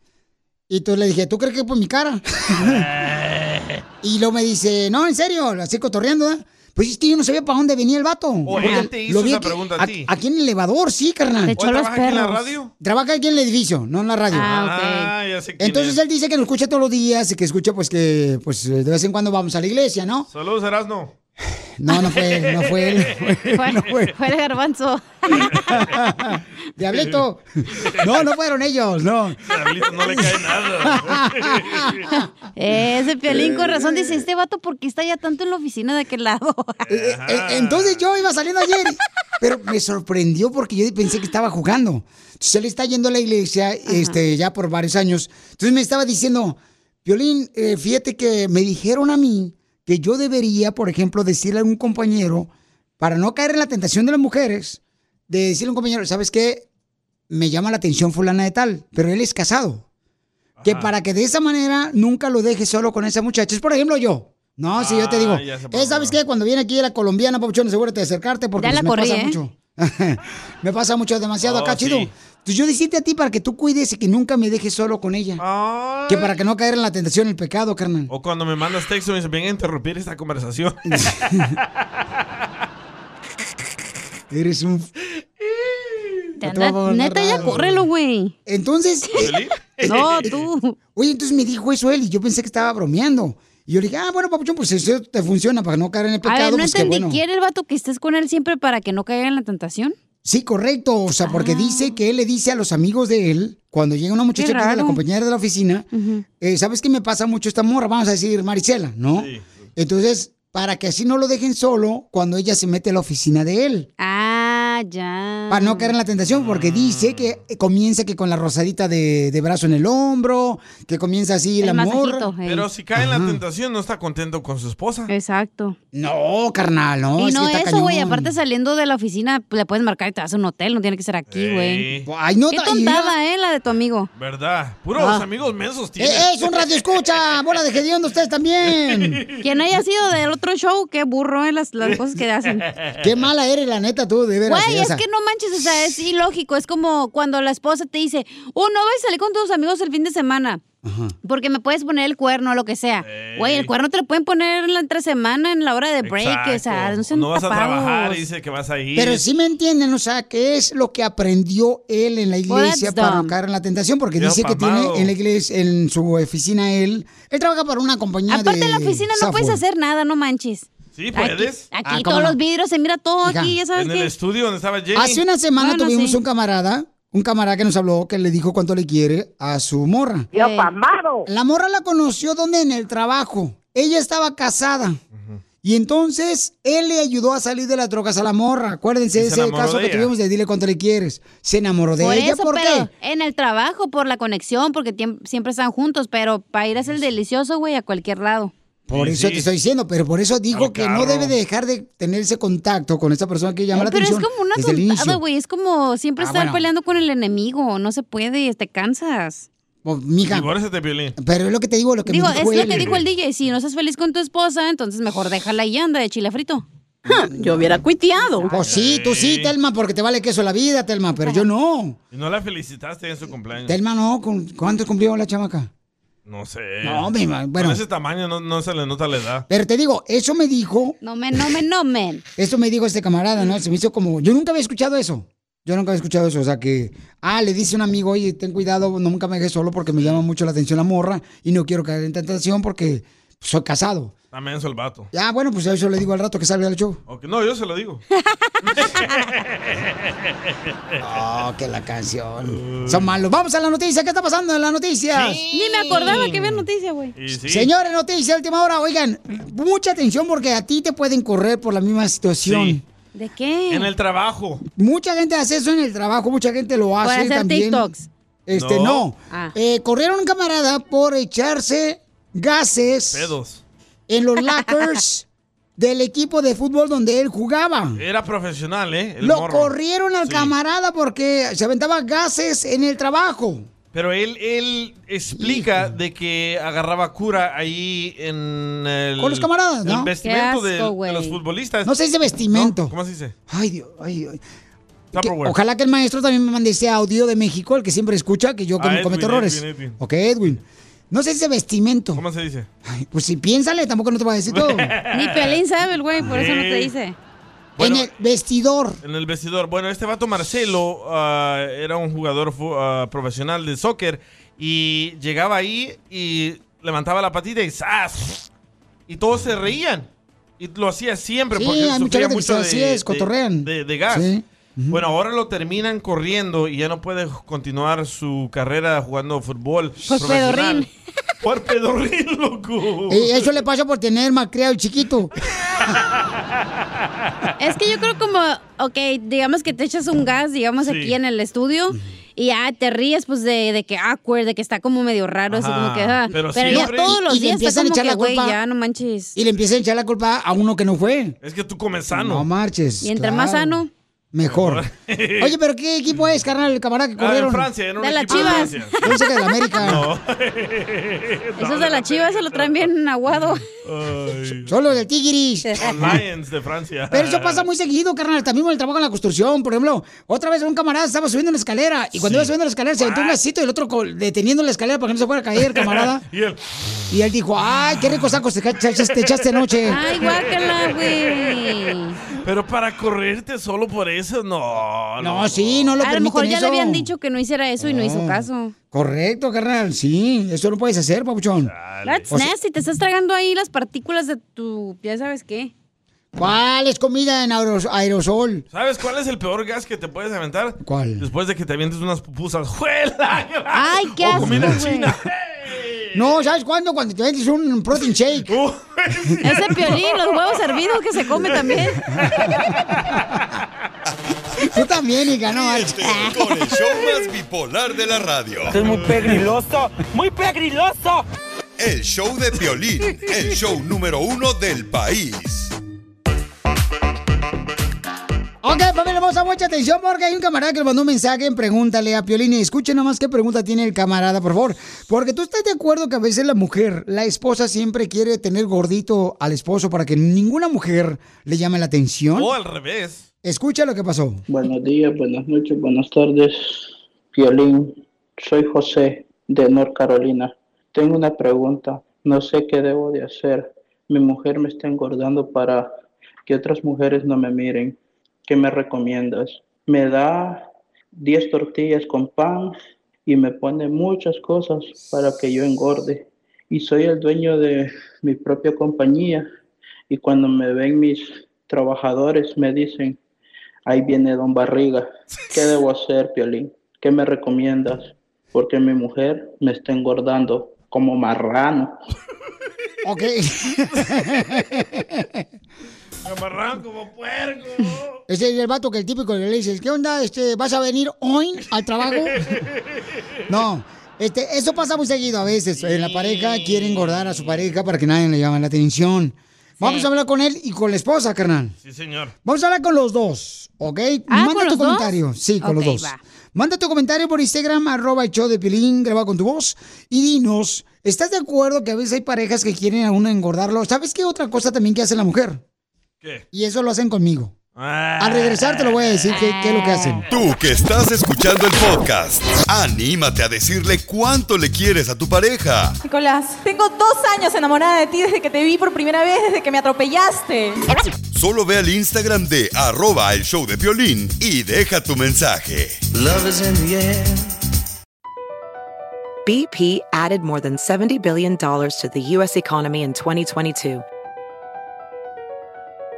Y entonces le dije, ¿tú crees que por mi cara? y luego me dice, no, en serio, así cotorreando, ¿eh? Pues es que yo no sabía para dónde venía el vato. O él te hizo Lo vi esa aquí- pregunta a ti. Aquí en el elevador, sí, carnal. ¿O trabaja aquí en la radio? Trabaja aquí en el edificio, no en la radio. Ah, ya sé quién Entonces es. él dice que nos escucha todos los días y que escucha pues que pues de vez en cuando vamos a la iglesia, ¿no? Saludos, Erasno. No, no fue él, no fue él. Fue, no fue. fue el garbanzo. Diablito. No, no fueron ellos, no. Diablito no le cae nada. Ese piolín con razón dice, este vato, ¿por qué está ya tanto en la oficina de aquel lado? Eh, Entonces yo iba saliendo ayer, pero me sorprendió porque yo pensé que estaba jugando. Entonces él está yendo a la iglesia este, ya por varios años. Entonces me estaba diciendo, Violín, eh, fíjate que me dijeron a mí que yo debería, por ejemplo, decirle a un compañero, para no caer en la tentación de las mujeres, de decirle a un compañero, ¿sabes qué? Me llama la atención fulana de tal, pero él es casado. Que para que de esa manera nunca lo dejes solo con esa muchacha. Es por ejemplo yo. No, si yo te digo, Ah, por eh, ¿sabes qué? Cuando viene aquí la colombiana, papuchón, asegúrate de acercarte porque Ya la me corrí, pasa ¿eh? mucho. me pasa mucho, demasiado Oh, acá, sí. chido. Entonces yo decirte a ti para que tú cuides y que nunca me dejes solo con ella. Que para que no caer en la tentación, el pecado, carnal. O cuando me mandas texto me ven a interrumpir esta conversación. Eres un... Anda- neta, ya córrelo, güey. Entonces... No, tú. Oye, entonces me dijo eso él y yo pensé que estaba bromeando. Y yo le dije, ah, bueno, papuchón, pues eso te funciona para no caer en el A pecado. ver, no pues entendí. bueno. ¿Quiere el vato que estés con él siempre para que no caiga en la tentación? Sí, correcto. O sea, porque dice que él le dice a los amigos de él, cuando llega una muchacha que es de la compañera de la oficina, eh, ¿sabes qué me pasa mucho esta morra? Vamos a decir Marisela, ¿no? Entonces, para que así no lo dejen solo cuando ella se mete a la oficina de él. Ah, ya. Para no caer en la tentación, porque dice que comienza que con la rosadita de, de brazo en el hombro, que comienza así el, amor. Pero si cae en la tentación, no está contento con su esposa. Exacto. No, carnal, no. y es no que eso, güey. Aparte, saliendo de la oficina, pues, le puedes marcar y te vas a un hotel. No tiene que ser aquí, güey. Ay, no, Qué ta- tontada, eh, la de tu amigo. ¿Verdad? Puros Ah. amigos mensos tiene. Eh, es un radio escucha, bola de hediondo ustedes también. Quien haya sido del otro show, qué burro, eh, las, las cosas que hacen. Qué mala eres, la neta, tú, de veras. Es que no manches, o sea, es ilógico. Es como cuando la esposa te dice, oh, no vas a salir con tus amigos el fin de semana. Porque me puedes poner el cuerno o lo que sea. Güey, el cuerno te lo pueden poner en la entre semana, en la hora de break. O sea, no sean no vas a trabajar y dice que vas a ir. Pero sí me entienden, o sea, ¿qué es lo que aprendió él en la iglesia para no caer en la tentación? Porque dice que tiene en la iglesia, en su oficina, él, él trabaja para una compañía Aparte de en la oficina no puedes hacer nada, no manches. Sí, Aquí, puedes. aquí Ah, ¿cómo todos no? los vidrios, se mira todo Hija, aquí, ya sabes En el estudio donde estaba Jenny. Hace una semana Bueno, tuvimos sí. un camarada, un camarada que nos habló que le dijo cuánto le quiere a su morra. Yo pamado. La morra la conoció donde en el trabajo. Ella estaba casada. Y entonces él le ayudó a salir de las drogas a la morra. Acuérdense ese enamoró caso de que tuvimos de dile cuánto le quieres. Se enamoró de Por ella. eso, ¿Por pero qué? en el trabajo, por la conexión, porque siempre están juntos, pero para ir a ser delicioso, güey, a cualquier lado. Por Sí, eso sí. te estoy diciendo, pero por eso dijo Al que no debe de dejar de tener ese contacto con esta persona que llama la pero es atención. como una desde el tontada, güey. Es como siempre Ah, estar bueno. peleando con el enemigo. No se puede, te cansas. Pues, mija, Piolín. pero es lo que te digo, lo que Digo, me es dijo lo él. que dijo el DJ. Si no estás feliz con tu esposa, entonces mejor déjala y anda de chile frito. Yo hubiera cuiteado. Pues sí, tú sí, Telma, porque te vale queso la vida, Telma, pero yo no. Y no la felicitaste en su cumpleaños. Telma no, ¿con- ¿cuánto cumplió la chamaca? No sé. No, mi ma- bueno. Con ese tamaño no, no se le nota la edad. Pero te digo, eso me dijo, No me, no me, no me. eso me dijo este camarada, ¿no? Se me hizo como, yo nunca había escuchado eso. Yo nunca había escuchado eso, o sea que, ah, le dice un amigo, oye, ten cuidado, nunca me dejes solo porque me llama mucho la atención la morra y no quiero caer en tentación porque soy casado. Está menso el vato. Ya, bueno, pues eso le digo al rato que salga del show. No, yo se lo digo. Oh, que la canción. Son malos. Vamos a la noticia. ¿Qué está pasando en las noticias? Ni me acordaba que había noticia, güey. Y sí. Señores, noticia, última hora. Oigan, mucha atención porque a ti te pueden correr por la misma situación. Sí. ¿De qué? En el trabajo. Mucha gente hace eso en el trabajo, mucha gente lo hace Por hacer también. TikToks. Este, No. no. Ah. Eh, corrieron un camarada por echarse gases Pedos. En los lockers del equipo de fútbol donde él jugaba. Era profesional, ¿eh? El Lo morro. corrieron al Sí. camarada porque se aventaba gases en el trabajo. Pero él, él explica de que agarraba cura ahí en el... Con los camaradas, ¿no? El vestimento de, los futbolistas. No se dice vestimento. ¿No? ¿Cómo se dice? Ay, Dios, ay, ay. Que- ojalá que el maestro también me mande ese audio de México, el que siempre escucha, que yo Ah, Edwin, cometo errores. Edwin, Edwin. Ok, Edwin. No se dice vestimento. ¿Cómo se dice? Ay, pues si piénsale, tampoco no te va a decir todo. Ni Pelín sabe el güey, por eso no te dice. Bueno, en el vestidor. En el vestidor. Bueno, este vato Marcelo ah, era un jugador ah, profesional de soccer y llegaba ahí y levantaba la patita y ¡zas! Y todos se reían. Y lo hacía siempre Sí, porque hay mucha sufría mucho así de, es, cotorrean. de- de gas. Sí. Bueno, ahora lo terminan corriendo y ya no puede continuar su carrera jugando fútbol Por profesional. pedorrín. Por pedorrín, loco. Eh, eso le pasa por tener malcriado el chiquito. Es que yo creo como, ok, digamos que te echas un gas, digamos, Sí. aquí en el estudio. Y ya te ríes, pues, de, de que awkward, de que está como medio raro, así como que... Ah, pero pero ya todos los y le días está empiezan a como echar que, la güey, culpa. ya no manches. Y le empieza a echar la culpa a uno que no fue. Es que tú comes sano. No marches. Y entre más sano. Mejor. Oye, pero ¿qué equipo es, carnal, el camarada que Ah, en corrieron? Francia, era un De las de Chivas. Francia. Yo pensé que de la América. No. Eso es de la chiva, se lo traen bien aguado. Solo del Tigris. Lions de Francia. Pero eso pasa muy seguido, carnal. También con el trabajo en la construcción. Por ejemplo, otra vez un camarada estaba subiendo una escalera y cuando iba subiendo la escalera se aventó un gasito y el otro deteniendo la escalera para que no se fuera a caer, camarada. y él, Y él dijo, ay, qué rico sacos te echaste, te echaste anoche. Ay, guácala, güey. Pero para correrte solo por eso, no. No, sí, no lo A lo mejor ya le eso. habían dicho que no hiciera eso y no hizo No. caso. Correcto, carnal. Sí, eso lo puedes hacer, papuchón. That's O sea, nasty, te estás tragando ahí las partículas de tu... ya sabes qué. ¿Cuál es comida en aeros- aerosol? ¿Sabes cuál es el peor gas que te puedes aventar? ¿Cuál? Después de que te avientes unas pupusas. ¡Juela! Ay, qué asco, comida güey. china. No, ¿sabes cuándo? Cuando te metes un protein shake. Ese piolín, los huevos hervidos que se come también. Tú también, hija, no. Con el show más bipolar de la radio. Esto es muy pegriloso, muy pegriloso. El show de Piolín, el show número uno del país. Ok, familia hermosa, mucha atención porque hay un camarada que le mandó un mensaje en Pregúntale a Piolín y escuchen nomás qué pregunta tiene el camarada, por favor. Porque tú estás de acuerdo que a veces la mujer, la esposa siempre quiere tener gordito al esposo para que ninguna mujer le llame la atención. O al revés. Escucha lo que pasó. Buenos días, buenas noches, buenas tardes. Piolín, soy José de North Carolina. Tengo una pregunta. No sé qué debo de hacer. Mi mujer me está engordando para que otras mujeres no me miren. ¿Qué me recomiendas? Me da 10 tortillas con pan y me pone muchas cosas para que yo engorde. Y soy el dueño de mi propia compañía. Y cuando me ven mis trabajadores me dicen, ahí viene Don Barriga. ¿Qué debo hacer, Piolín? ¿Qué me recomiendas? Porque mi mujer me está engordando como marrano. Ok. Me amarran como puerco. Ese es el vato que el típico que le dices, ¿qué onda? Este, ¿Vas a venir hoy al trabajo? No, este, eso pasa muy seguido a veces. En la pareja quiere engordar a su pareja para que nadie le llame la atención. Vamos a hablar con él y con la esposa, carnal. Sí, señor. Vamos a hablar con los dos, ¿ok? Ah, Manda ¿con tu dos? comentario. Sí, con los dos. va. Manda tu comentario por Instagram, arroba el show de Pilín, grabado con tu voz. Y dinos, ¿estás de acuerdo que a veces hay parejas que quieren a uno engordarlo? ¿Sabes qué otra cosa también que hace la mujer? ¿Qué? Y eso lo hacen conmigo. Ah. Al regresar te lo voy a decir qué, qué es lo que hacen. Tú que estás escuchando el podcast, anímate a decirle cuánto le quieres a tu pareja. Nicolás, tengo dos años enamorada de ti desde que te vi por primera vez, desde que me atropellaste. Solo ve al Instagram de arroba el show de Piolín y deja tu mensaje. BP added more than $70 billion to the U.S. economy in 2022.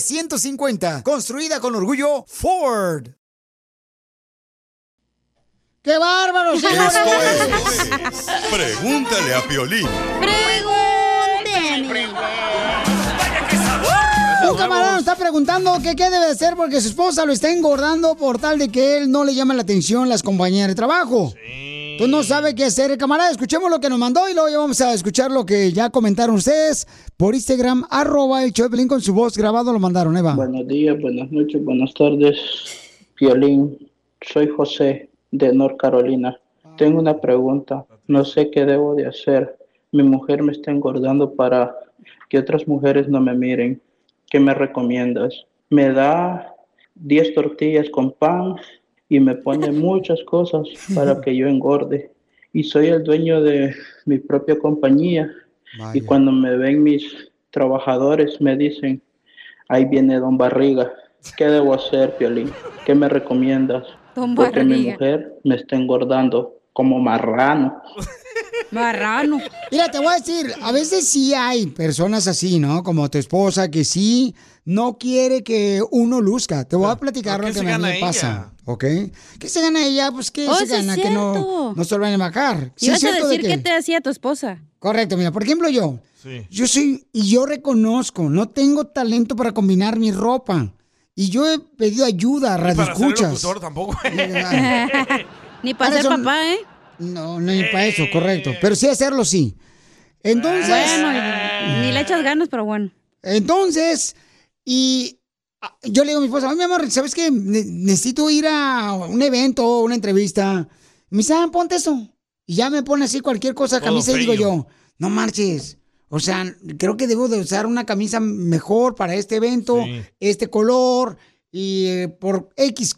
F-150, construida con orgullo Ford. ¡Qué bárbaro, Esto es Pregúntale a Piolín. Un camarada está preguntando que qué debe hacer porque su esposa lo está engordando por tal de que él no le llama la atención las compañeras de trabajo. Tú no sabe qué hacer, camarada. Escuchemos lo que nos mandó y luego ya vamos a escuchar lo que ya comentaron ustedes por Instagram, arroba el Pelín con su voz grabado, lo mandaron, Eva. Buenos días, buenas noches, buenas tardes. Piolín, soy José de North Carolina. Tengo una pregunta. No sé qué debo de hacer. Mi mujer me está engordando para que otras mujeres no me miren. ¿Qué me recomiendas? Me da 10 tortillas con pan y me pone muchas cosas para que yo engorde. Y soy el dueño de mi propia compañía. Y cuando me ven mis trabajadores me dicen, ahí viene Don Barriga. ¿Qué debo hacer, Piolín? ¿Qué me recomiendas? Don Porque mi mujer me está engordando como marrano. Marrano. Mira, te voy a decir, a veces sí hay personas así, ¿no? Como tu esposa que sí no quiere que uno luzca. Te voy a platicar ¿Pero lo que a mí me pasa, ¿ok? ¿Qué se gana ella? Pues que Oh, se gana que no, no se lo van a bajar. Sí, Ibas a de decir que- qué te hacía tu esposa. Correcto, mira, por ejemplo yo. Sí. Yo soy, y yo reconozco, no tengo talento para combinar mi ropa. Y yo he pedido ayuda a Para ser radioescuchas. locutor tampoco. Ni para Ahora ser papá, ¿eh? No, no, ni para eso, correcto. Pero sí hacerlo, sí. Entonces. Bueno, ni le echas ganas, pero bueno. Entonces, y ah, yo le digo a mi esposa, "Ay, mi amor, ¿sabes qué? Ne- necesito ir a un evento, una entrevista. Me dice, ah, ponte eso. Y ya me pone así cualquier cosa, camisa, y digo yo, no marches. O sea, creo que debo de usar una camisa mejor para este evento, Sí. este color, y eh, por X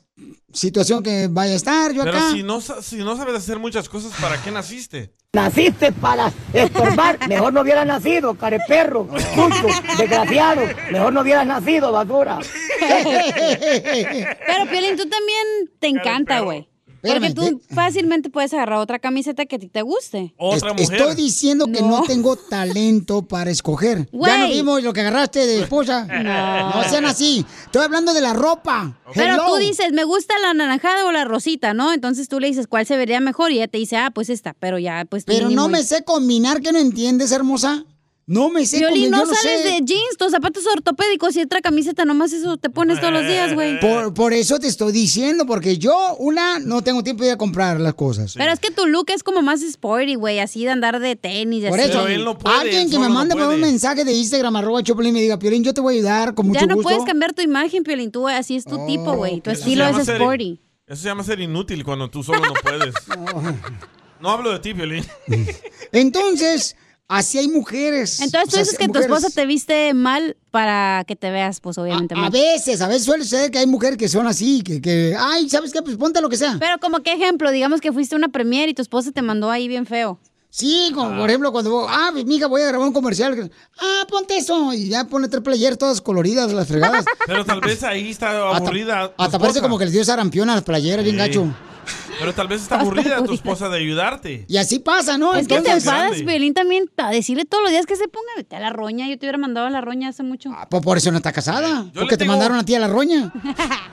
situación que vaya a estar yo Pero acá. si no, sa- si no sabes hacer muchas cosas, ¿para qué naciste? Naciste para estorbar, mejor no hubieras nacido, careperro, sucio, desgraciado, mejor no hubieras nacido, basura. Pero, Piolín, tú también te encanta, güey. Porque tú fácilmente puedes agarrar otra camiseta que a ti te guste. Est- Estoy diciendo que no. tengo talento para escoger. Ya no vimos lo que agarraste de esposa. No. No sean así. Estoy hablando de la ropa. Pero tú dices, me gusta la anaranjada o la rosita, ¿no? Entonces tú le dices cuál se vería mejor y ella te dice, ah, pues esta. Pero ya, pues Pero no me sé combinar, ¿qué no entiendes, hermosa? No me sé combinar. no yo no sales sé. de jeans, tus zapatos ortopédicos y otra camiseta, nomás eso te pones todos los días, güey. Por, por eso te estoy diciendo, porque yo, una, no tengo tiempo de ir a comprar las cosas. Pero es que tu look es como más sporty, güey, así de andar de tenis. Por así. eso, alguien que me mande por un mensaje de Instagram, arroba Choplin, y me diga, Piolín, yo te voy a ayudar con mucho Ya no gusto. puedes cambiar tu imagen, Piolín, tú, así es tu tipo, güey. Tu estilo es ser- sporty. Eso se llama ser inútil cuando tú solo no puedes. No hablo de ti, Piolín. Entonces, así hay mujeres. Entonces tú O sea, dices que tu esposa te viste mal para que te veas, pues obviamente A mal. veces, a veces suele ser que hay mujeres que son así, que, que ay, ¿sabes qué? Pues ponte lo que sea. Pero como qué ejemplo, digamos que fuiste a una premiere y tu esposa te mandó ahí bien feo. Sí, como por ejemplo cuando, ah, pues, mija, voy a grabar un comercial. Ah, ponte eso. Y ya pone tres playeras todas coloridas, las fregadas. Pero tal vez ahí está aburrida. Hasta parece como que les dio sarampión a las playeras, bien Sí. gacho. Pero tal vez está aburrida tu esposa de ayudarte. Y así pasa, ¿no? es que te enfadas, Piolín, también a decirle todos los días que se ponga vete a la roña. Yo te hubiera mandado a la roña hace mucho. Pues por eso no está casada. Yo porque te mandaron a ti a la roña.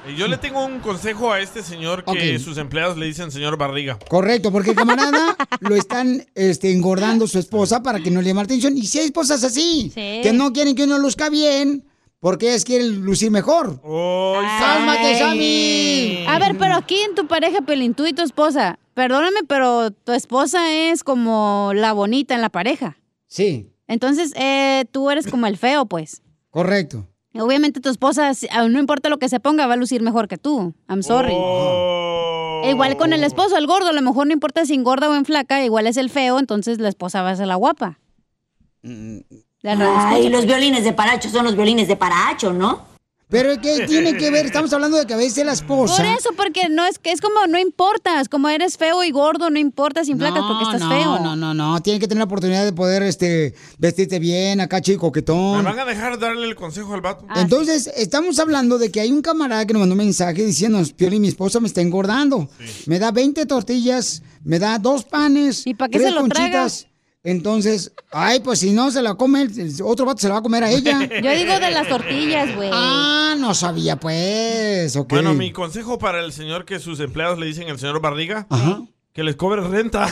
Eh, Yo le tengo un consejo a este señor que sus empleados le dicen señor Barriga. Correcto, porque el camarada lo están este, engordando su esposa para que no le llame la atención. Y si hay esposas así, Sí. que no quieren que uno luzca bien, porque ellas quieren lucir mejor. ¡Cálmate, Sammy! A ver, pero aquí en tu pareja, Pelín, tú y tu esposa, perdóname, pero tu esposa es como la bonita en la pareja. Sí. Entonces, eh, tú eres como el feo, pues. Correcto. Obviamente tu esposa, ah, no importa lo que se ponga, va a lucir mejor que tú. I'm sorry. Oh. E Igual con el esposo, el gordo, a lo mejor no importa si engorda o en flaca, igual es el feo, entonces la esposa va a ser la guapa. Ya no Ay, los violines de paracho son los violines de paracho, ¿no? Pero ¿qué tiene que ver? Estamos hablando de que a veces la esposa... Por eso, porque no es que es como no importas, como eres feo y gordo, no importa sin flacas porque estás no, feo. No, no, no, tiene que tener la oportunidad de poder este, vestirte bien, acá chico, ¿Me coquetón. van a dejar darle el consejo al vato? Ah, Entonces, estamos hablando de que hay un camarada que nos mandó un mensaje diciendo, Pioli, mi esposa me está engordando. Me da 20 tortillas, me da dos panes, ¿Y para qué tres se lo traga? Entonces, ay, pues si no se la come, el otro vato se la va a comer a ella. Yo digo de las tortillas, güey. Ah, no sabía, pues. Bueno, mi consejo para el señor que sus empleados le dicen al señor Barriga, Ajá. que les cobre renta.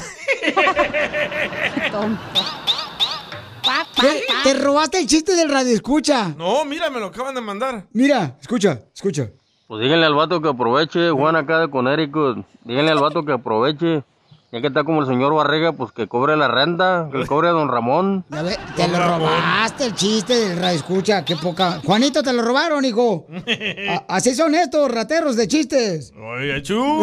¿Qué? Te robaste el chiste del radio escucha. No, mira, me lo acaban de mandar. Mira, escucha, escucha. Pues díganle al vato que aproveche, Juan acá de Connecticut. Díganle al vato que aproveche. Ya que está como el señor Barriga, pues que cobre la renta, que le cobre a don Ramón. Ya ve, te lo robaste el chiste del radio escucha, qué poca. Juanito, te lo robaron, hijo. A- así son estos rateros de chistes. Oye, chu.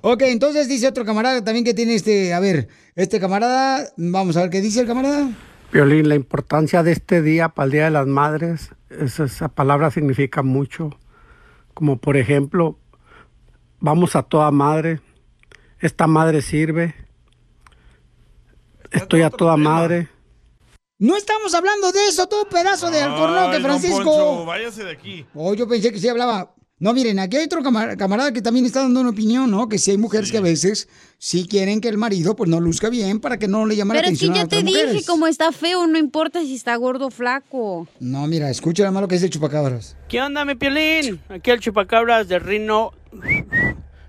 ok, entonces dice otro camarada también que tiene este, a ver, este camarada, vamos a ver qué dice el camarada. Violín, la importancia de este día para el Día de las Madres, esa, esa palabra significa mucho. Como por ejemplo, vamos a toda madre, esta madre sirve, estoy a toda madre. No estamos hablando de eso, tú pedazo de alcornoque, Ay, Francisco. Poncho, váyase de aquí. Oh, yo pensé que sí hablaba. No, miren, aquí hay otro camar- camarada que también está dando una opinión, ¿no? Que sí hay mujeres que a veces sí quieren que el marido pues no luzca bien para que no le llame la Pero es que atención a ya te dije, como está feo, no importa si está gordo o flaco. No, mira, escucha lo malo que dice el chupacabras. ¿Qué onda, mi piolín? Aquí el chupacabras de Rino.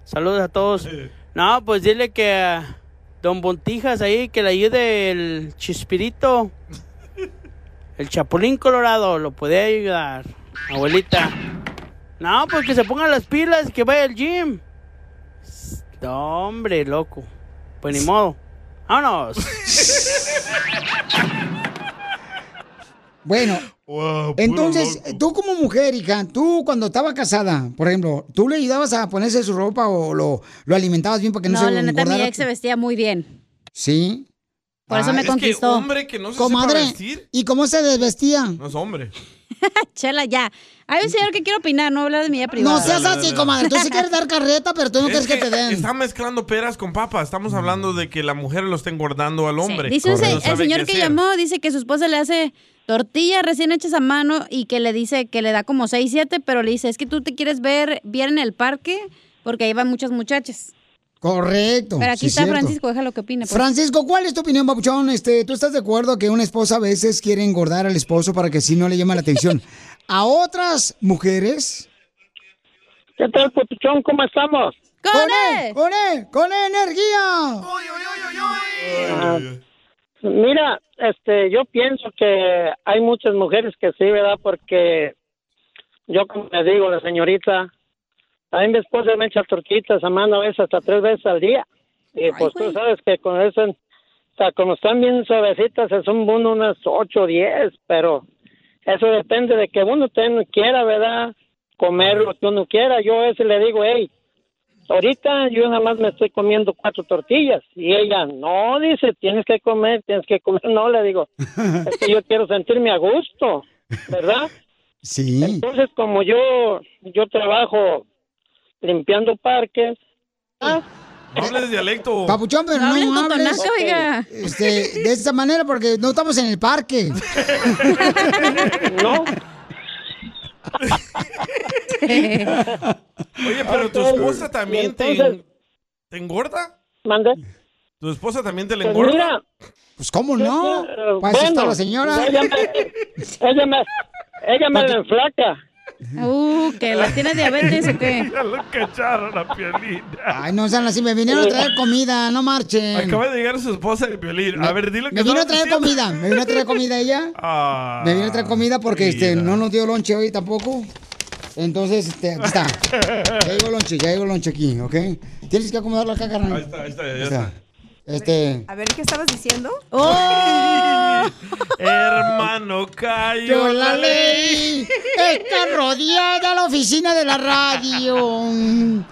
Saludos a todos. No, pues dile que a Don Bontijas ahí que le ayude el chispirito. El chapulín colorado lo puede ayudar. Abuelita. No, pues que se pongan las pilas y que vaya al gym. No, hombre, loco. Pues ni modo. Vámonos. Bueno, entonces, tú como mujer, hija, tú cuando estaba casada, por ejemplo, ¿tú le ayudabas a ponerse su ropa o lo, lo alimentabas bien para que no, No, se la neta, mi ex se vestía muy bien. Sí. Por eso me es que hombre que no se Comadre, sepa vestir, ¿y cómo se desvestía? no es hombre. Chela, ya. Hay un señor que quiere opinar, no hablar de mi vida privada. No seas así, comadre. Tú sí quieres dar carreta, pero tú no Es quieres que, te den. Están mezclando peras con papas. Estamos hablando de que la mujer lo está engordando al hombre. Dice un se- No el señor que hacer. llamó, dice que su esposa le hace tortillas recién hechas a mano y que le dice que le da como 6, 7, pero le dice, es que tú te quieres ver bien en el parque porque ahí van muchas muchachas. Correcto. Pero aquí sí, está cierto. Francisco, deja lo que opine. pues. Francisco, ¿cuál es tu opinión, papuchón? Este, ¿Tú estás de acuerdo que una esposa a veces quiere engordar al esposo para que si no le llama la atención a otras mujeres? ¿Qué tal, Papuchón? ¿Cómo estamos? ¡Con él! ¡Con él! ¡Con energía! Ah, mira, este, yo pienso que hay muchas mujeres que sí, ¿verdad? Porque yo, como le digo, la señorita, a mí mi esposa me echa tortitas a mano a veces hasta tres veces al día. Y pues tú sabes que con eso, o sea, cuando están bien suavecitas, son uno unas ocho o diez, pero eso depende de que uno ten- quiera, ¿verdad? Comer lo que uno quiera. Yo a veces le digo, hey, ahorita yo nada más me estoy comiendo cuatro tortillas. Y ella, no, dice, tienes que comer, tienes que comer. No, le digo, es que yo quiero sentirme a gusto, ¿verdad? Sí. Entonces, como yo, yo trabajo limpiando parques, ah, No hables de dialecto. Papuchón, pero no, No hables oiga. este, de esa manera porque no estamos en el parque. no. Oye, pero tu esposa también te, Entonces- te engorda. ¿Mande? ¿Tu esposa también te le Pues engorda? mira. Pues cómo no, para eso está bueno, la señora. Ella me, ella me, ella me enflaca. Uh, que la tiene diabetes o qué. Ya lo cacharon a Piolín. Ay, no sean así, me vinieron a traer comida, no marchen. Acaba de llegar su esposa de Piolín. A ver, dile que Me vino a traer diciendo. comida, me vino a traer comida ella. Ah, Me vino a traer comida porque este, no nos dio lonche hoy tampoco. Entonces, este, aquí está. Ya llegó lonche, ya llegó lonche aquí, ¿ok? Tienes que acomodarlo acá, carnal. Ahí está, ahí está, ya Ahí está. Este. A ver, ¿qué estabas diciendo? ¡Oh! Hermano, cayó Yo la ley está rodeada la oficina de la radio.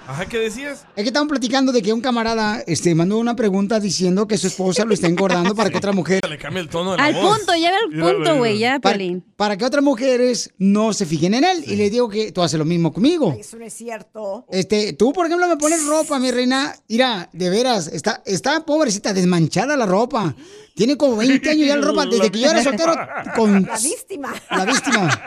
Ajá, ¿qué decías? Es que estaban platicando de que un camarada este, mandó una pregunta diciendo que su esposa lo está engordando para que otra mujer. Le cambia el tono de la Al voz. punto, ya al punto, güey, ya, Para, para que otras mujeres no se fijen en él. Y le digo que tú haces lo mismo conmigo. Eso no es cierto. Este, tú, por ejemplo, me pones ropa, mi reina. Mira, de veras, está, está pobrecita, desmanchada la ropa. Tiene como 20 años ya la ropa, desde que yo era soltero con La víctima. la víctima.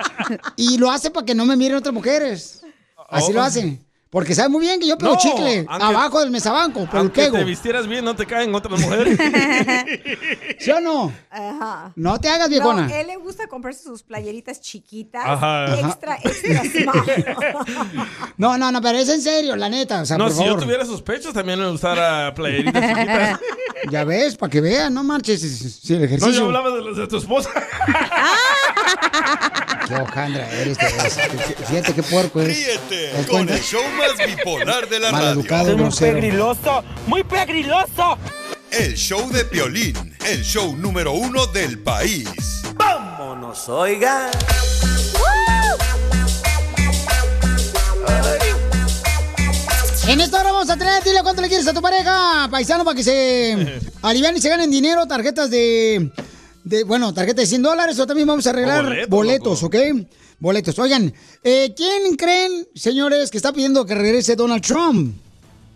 Y lo hace para que no me miren otras mujeres. Así Oh. lo hace. Porque sabe muy bien que yo pego No, chicle aunque- abajo del mesabanco, por el Aunque pego. te vistieras bien, no te caen otras mujeres. ¿Sí o no? Ajá. No te hagas, viejona. No, él le gusta comprarse sus playeritas chiquitas, Ajá. extra, extra. No, no, no, pero es en serio, la neta. O sea, no, por si favor. yo tuviera sospechos, también me usara playeritas chiquitas. Ya ves, para que vean, no marches. Si el No, ejercicio. yo hablaba de los de tu esposa. Qué hojandra eres. Fíjate qué puerco eres. Ríete ¿Te das con el show más bipolar de la Maleducado, radio. grosero. pegriloso, muy pegriloso. El show de Piolín, el show número uno del país. Vámonos, oiga. En esta hora vamos a tener, dile cuánto le quieres a tu pareja, paisano, para que se alivian y se ganen dinero, tarjetas de, de bueno, tarjetas de 100 dólares o también vamos a arreglar boletos, boletos, ¿ok? Boletos. Oigan, eh, ¿quién creen, señores, que está pidiendo que regrese Donald Trump?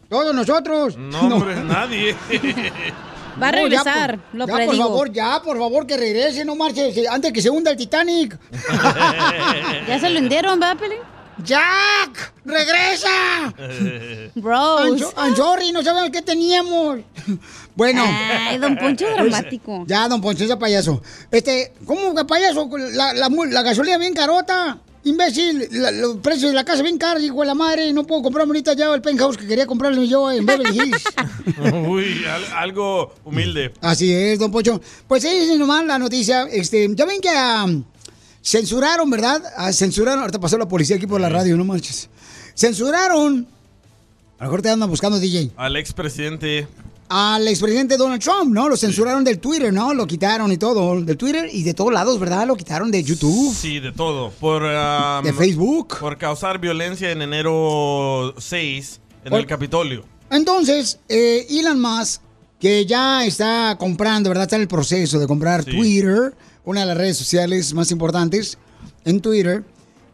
Todos nosotros. No, hombre, nadie. Va a No, ya, regresar, por- lo ya, por favor, ya, por favor, que regrese, no marches, eh, antes que se hunda el Titanic. Ya se lo hundieron, ¿va, Pelín? ¡Jack! ¡Regresa! I'm sorry, no sabemos qué teníamos. Bueno. Ay, don Poncho dramático. Ya, don Poncho, ese payaso. Este, ¿cómo que payaso? La, la, mu- la gasolina bien carota. Imbécil, la- los precios de la casa bien caros, hijo de la madre. No puedo comprarme ahorita ya el penthouse que quería comprarle yo en Beverly Hills. Uy, al- algo humilde. Así es, don Poncho. Pues es nomás la noticia. Este, ya ven que ah, censuraron, ¿verdad? Ah, censuraron, ahorita pasó la policía aquí por la radio, no manches. Censuraron. A lo mejor te andan buscando DJ. Al expresidente. Al expresidente Donald Trump, ¿no? Lo censuraron del Twitter, ¿no? Lo quitaron y todo. Del Twitter y de todos lados, ¿verdad? Lo quitaron de YouTube. Sí, de todo. Por, um, De Facebook. Por causar violencia en enero 6 en Por- el Capitolio. Entonces, eh, Elon Musk, que ya está comprando, ¿verdad? Está en el proceso de comprar Twitter, una de las redes sociales más importantes en Twitter.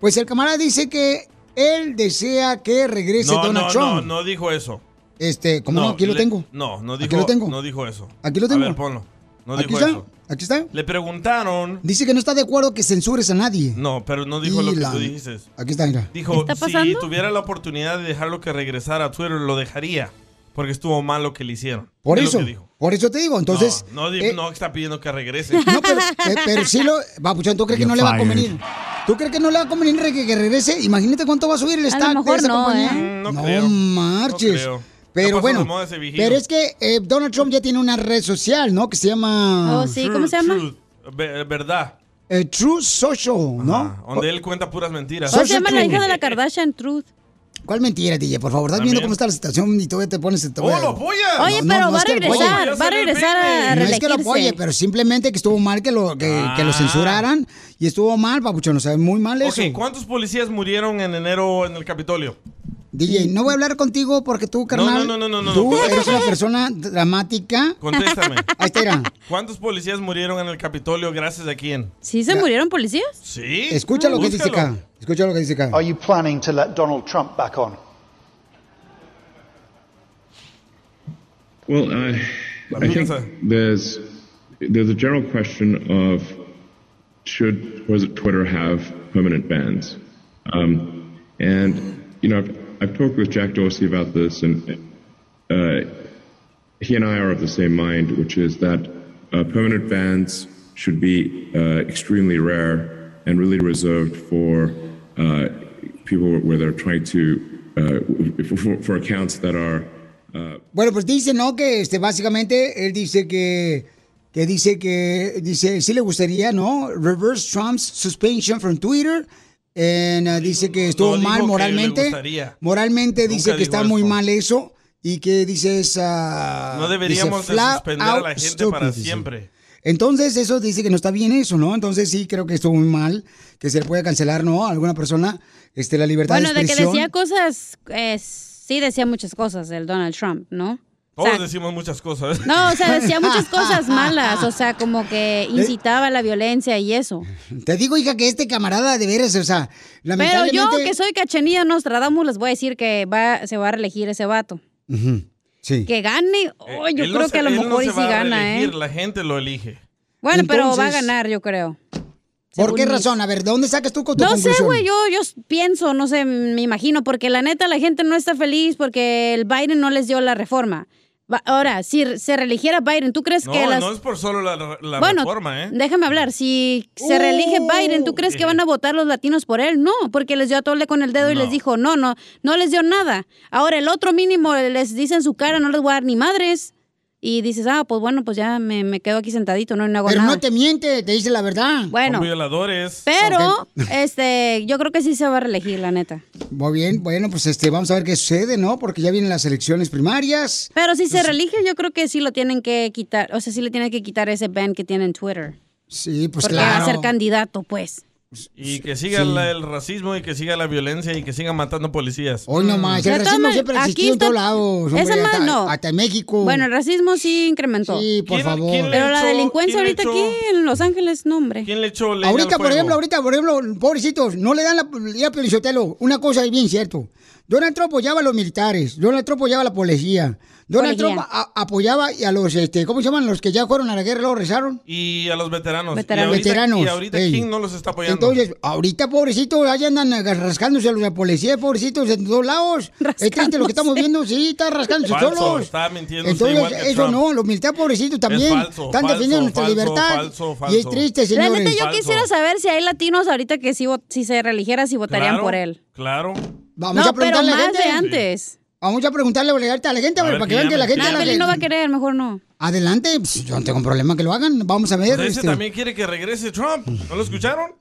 Pues el camarada dice que él desea que regrese No, Donald no, Trump. no, no dijo eso. Este, ¿cómo no? Aquí lo tengo. No, no Aquí dijo, lo tengo. no dijo eso. Aquí lo tengo. A ver, ponlo. No Aquí dijo está. eso. Aquí está. Le preguntaron. Dice que no está de acuerdo que censures a nadie. No, pero no dijo lo que tú dijiste. Aquí está, mira. Dijo, si tuviera la oportunidad de dejarlo que regresara a Twitter, lo dejaría. Porque estuvo mal lo que le hicieron. Por Es lo eso, que dijo. Por eso te digo. Entonces, no, no, eh, no está pidiendo que regrese. No, pero, eh, pero sí lo. Papuchón, ¿tú crees que You're no le va a convenir? ¿Tú crees que no le va a convenir que, que regrese? Imagínate cuánto va a subir el A stack lo de mejor esa no, compañía. ¿eh? No creo. marches. No creo. Ya Pero bueno, de pero es que eh, Donald Trump ya tiene una red social, ¿no? Que se llama... Oh, sí, ¿cómo se llama? Truth, ve- verdad. eh, True Social, ¿no? Donde él cuenta puras mentiras. ¿Cómo se llama la hija de la Kardashian Truth? ¿Cuál mentira, DJ? Por favor, estás viendo cómo está la situación y todavía te pones... Te ¡Oh, lo apoya! Oye, pero va a es que lo apoye. regresar, va a regresar a No es que lo apoye, pero simplemente que estuvo mal que lo, que, que lo Ah. censuraran y estuvo mal, papuchón, o sea, muy mal eso. Ok, ¿cuántos policías murieron en enero en el Capitolio? DJ, no voy a hablar contigo porque tú, carnal. no, no, no, no, Tú no. eres una persona dramática. Contéstame. Ahí está, mira. ¿Cuántos policías murieron en el Capitolio gracias a quién? ¿Sí se murieron policías? Sí. Escucha lo que dice acá. Escucha lo que dice acá. Are you planning to let Donald Trump back on? Well, I, I think there's there's a general question of should was it Twitter have permanent bans, um, and you know I've, talked with Jack Dorsey about this, and uh, he and I are of the same mind, which is that uh, permanent bans should be uh, extremely rare and really reserved for uh, people where they're trying to uh, for, for accounts that are. Uh, Bueno, pues dice, ¿no? Que este, básicamente él dice que, que dice que, dice, sí le gustaría, ¿no? Reverse Trump's suspension from Twitter. And, uh, dice que estuvo No mal moralmente. Moralmente Nunca dice que está muy eso. mal eso. Y que dice esa... No deberíamos de suspender a la gente para siempre. Entonces, eso dice que no está bien eso, ¿no? Entonces, sí, creo que estuvo muy mal, que se le puede cancelar, ¿no? A alguna persona, este, la libertad Bueno, de de que expresión. decía cosas, eh, sí decía muchas cosas el Donald Trump, ¿no? O Todos sea, decimos muchas cosas. no, o sea, decía muchas cosas malas, o sea, como que incitaba a la violencia y eso. Te digo, hija, que este camarada de veras, o sea, Pero lamentablemente... yo, que soy cachanilla Nostradamus, les voy a decir que va, se va a reelegir ese vato. Sí. Que gane, oh, yo Él no creo se- que a lo no mejor y sí va a gana, ¿eh? reelegir, La gente lo elige. Bueno, pero va a ganar, yo creo. ¿Por qué razón? A ver, ¿de dónde sacas tú con tu No sé, güey, yo, yo pienso, no sé, me imagino, porque la neta la gente no está feliz porque el Biden no les dio la reforma. Ahora, si se religiera Biden, ¿tú crees No, que las... no es por solo la, la bueno, reforma, ¿eh? déjame hablar. Si se reelige Biden, ¿tú crees que van a votar los latinos por él? No, porque les dio a tole con el dedo y les dijo, no, no, no les dio nada. Ahora, el otro mínimo les dice en su cara, no les voy a dar ni madres. Y dices, ah, pues bueno, pues ya me, me quedo aquí sentadito, no, no hago Pero nada. no te miente, te dice la verdad. Bueno, Son violadores. pero, este, yo creo que sí se va a reelegir, la neta. Muy bien, bueno, pues este, vamos a ver qué sucede, ¿no? Porque ya vienen las elecciones primarias. Pero si se reelige, yo creo que sí lo tienen que quitar, o sea, sí le tienen que quitar ese ban que tiene en Twitter. Sí, pues porque claro. va a ser candidato, pues. Y que siga Sí. la- el racismo y que siga la violencia y que sigan matando policías. Hoy nomás, el racismo siempre existido en todos lados. hasta, no. hasta en México. Bueno, el racismo sí incrementó. Sí, por favor. Pero la delincuencia ahorita echó- aquí en Los Ángeles, no, hombre. ¿Quién le echó leña Ahorita, por ejemplo, ahorita, por ejemplo, pobrecitos, no le dan la ya Pelizotelo. Una cosa es bien cierto. Donald Trump apoyaba a los militares, Donald Trump apoyaba a la policía. Donald. Trump a- apoyaba a los, este, ¿cómo se llaman? Los que ya fueron a la guerra y luego rezaron. Y a los veteranos. Veteranos. Y ahorita, Veteranos, Y ahorita ey. ¿quién no los está apoyando? Entonces, ahorita, pobrecitos, allá andan rascándose a los de la policía, pobrecitos, en todos lados. Es triste lo que estamos viendo, sí, está rascándose Falso, solos. está mintiendo Entonces, igual que eso Trump. no, los militares pobrecitos también falso, están falso, defendiendo nuestra falso, libertad. falso, Y es triste, La señores. neta, yo quisiera saber si hay latinos ahorita que si, si se religiera, si votarían Claro, por él. Claro. Vamos no, a preguntarle pero a más la gente. de antes. Vamos a preguntarle ahorita a la gente, A ver, para que vean que la gente... Nah, la no va a gente- querer, mejor no. Adelante, pues, yo no tengo problema que lo hagan. Vamos a ver. Pues ese este. también quiere que regrese Trump. ¿No lo escucharon?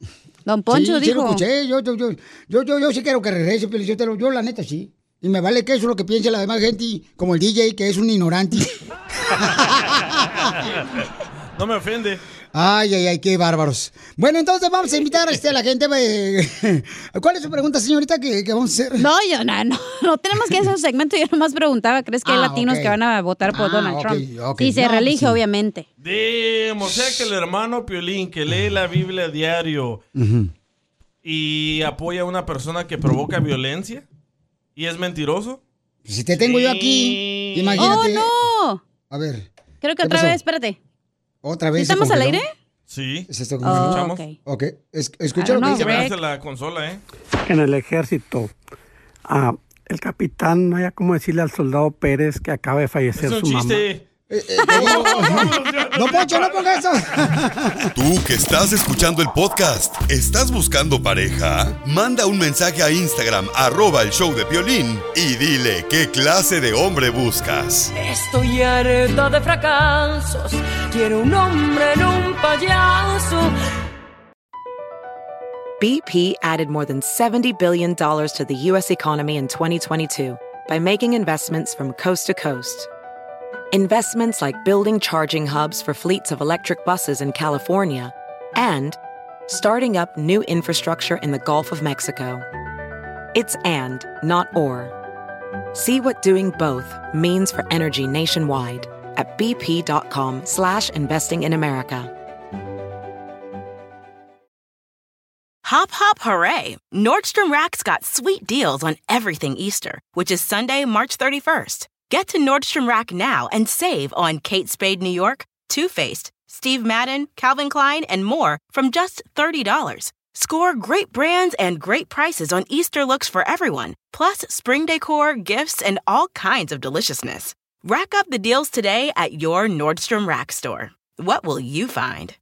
Don sí, Poncho sí dijo. lo escuché. Yo, yo, yo, yo, yo, yo sí quiero que regrese, pero yo, te lo- yo la neta sí. Y me vale que eso es lo que piense la demás gente, como el DJ, que es un ignorante. No me ofende. Ay, ay, ay, qué bárbaros. Bueno, entonces vamos a invitar este, a la gente. eh, ¿Cuál es su pregunta, señorita, que, que vamos a hacer? No, yo no, no, no tenemos que hacer un segmento. Yo nomás preguntaba, ¿crees que hay Ah, latinos que van a votar por Ah, Donald Trump? ok. Si se No, pues relige, sí. obviamente. Damn, o sea que el hermano Piolín que lee la Biblia a diario y apoya a una persona que provoca violencia y es mentiroso. Si te tengo yo aquí, imagínate. ¡Oh, no! A ver, Creo que ¿Qué otra pasó? vez, espérate. Otra vez. se ¿Estamos al aire? Sí. ¿Es esto Oh, como ¿Escuchamos? ok. Es- escucha lo que dice. la consola, ¿eh? en el ejército, ah, el capitán, no hay como decirle al soldado Pérez que acaba de fallecer Es un su mamá. Chiste. No, Poncho, no ponga eso. Tú que estás escuchando el podcast, ¿estás buscando pareja? Manda un mensaje a Instagram, arroba el show de Piolín, y dile qué clase de hombre buscas. Estoy harta de fracasos. Quiero un hombre en un payaso. BP added more than $70 billion to the U.S. economy in 2022 by making investments from coast to coast. Investments like building charging hubs for fleets of electric buses in California and starting up new infrastructure in the Gulf of Mexico. It's and, not or. See what doing both means for energy nationwide at bp.com slash investing in America. Hop, hop, hooray! Nordstrom Rack's got sweet deals on everything Easter, which is Sunday, March 31st. Get to Nordstrom Rack now and save on Kate Spade New York, Too Faced, Steve Madden, Calvin Klein, and more from just $30. Score great brands and great prices on Easter looks for everyone, plus spring decor, gifts, and all kinds of deliciousness. Rack up the deals today at your Nordstrom Rack store. What will you find?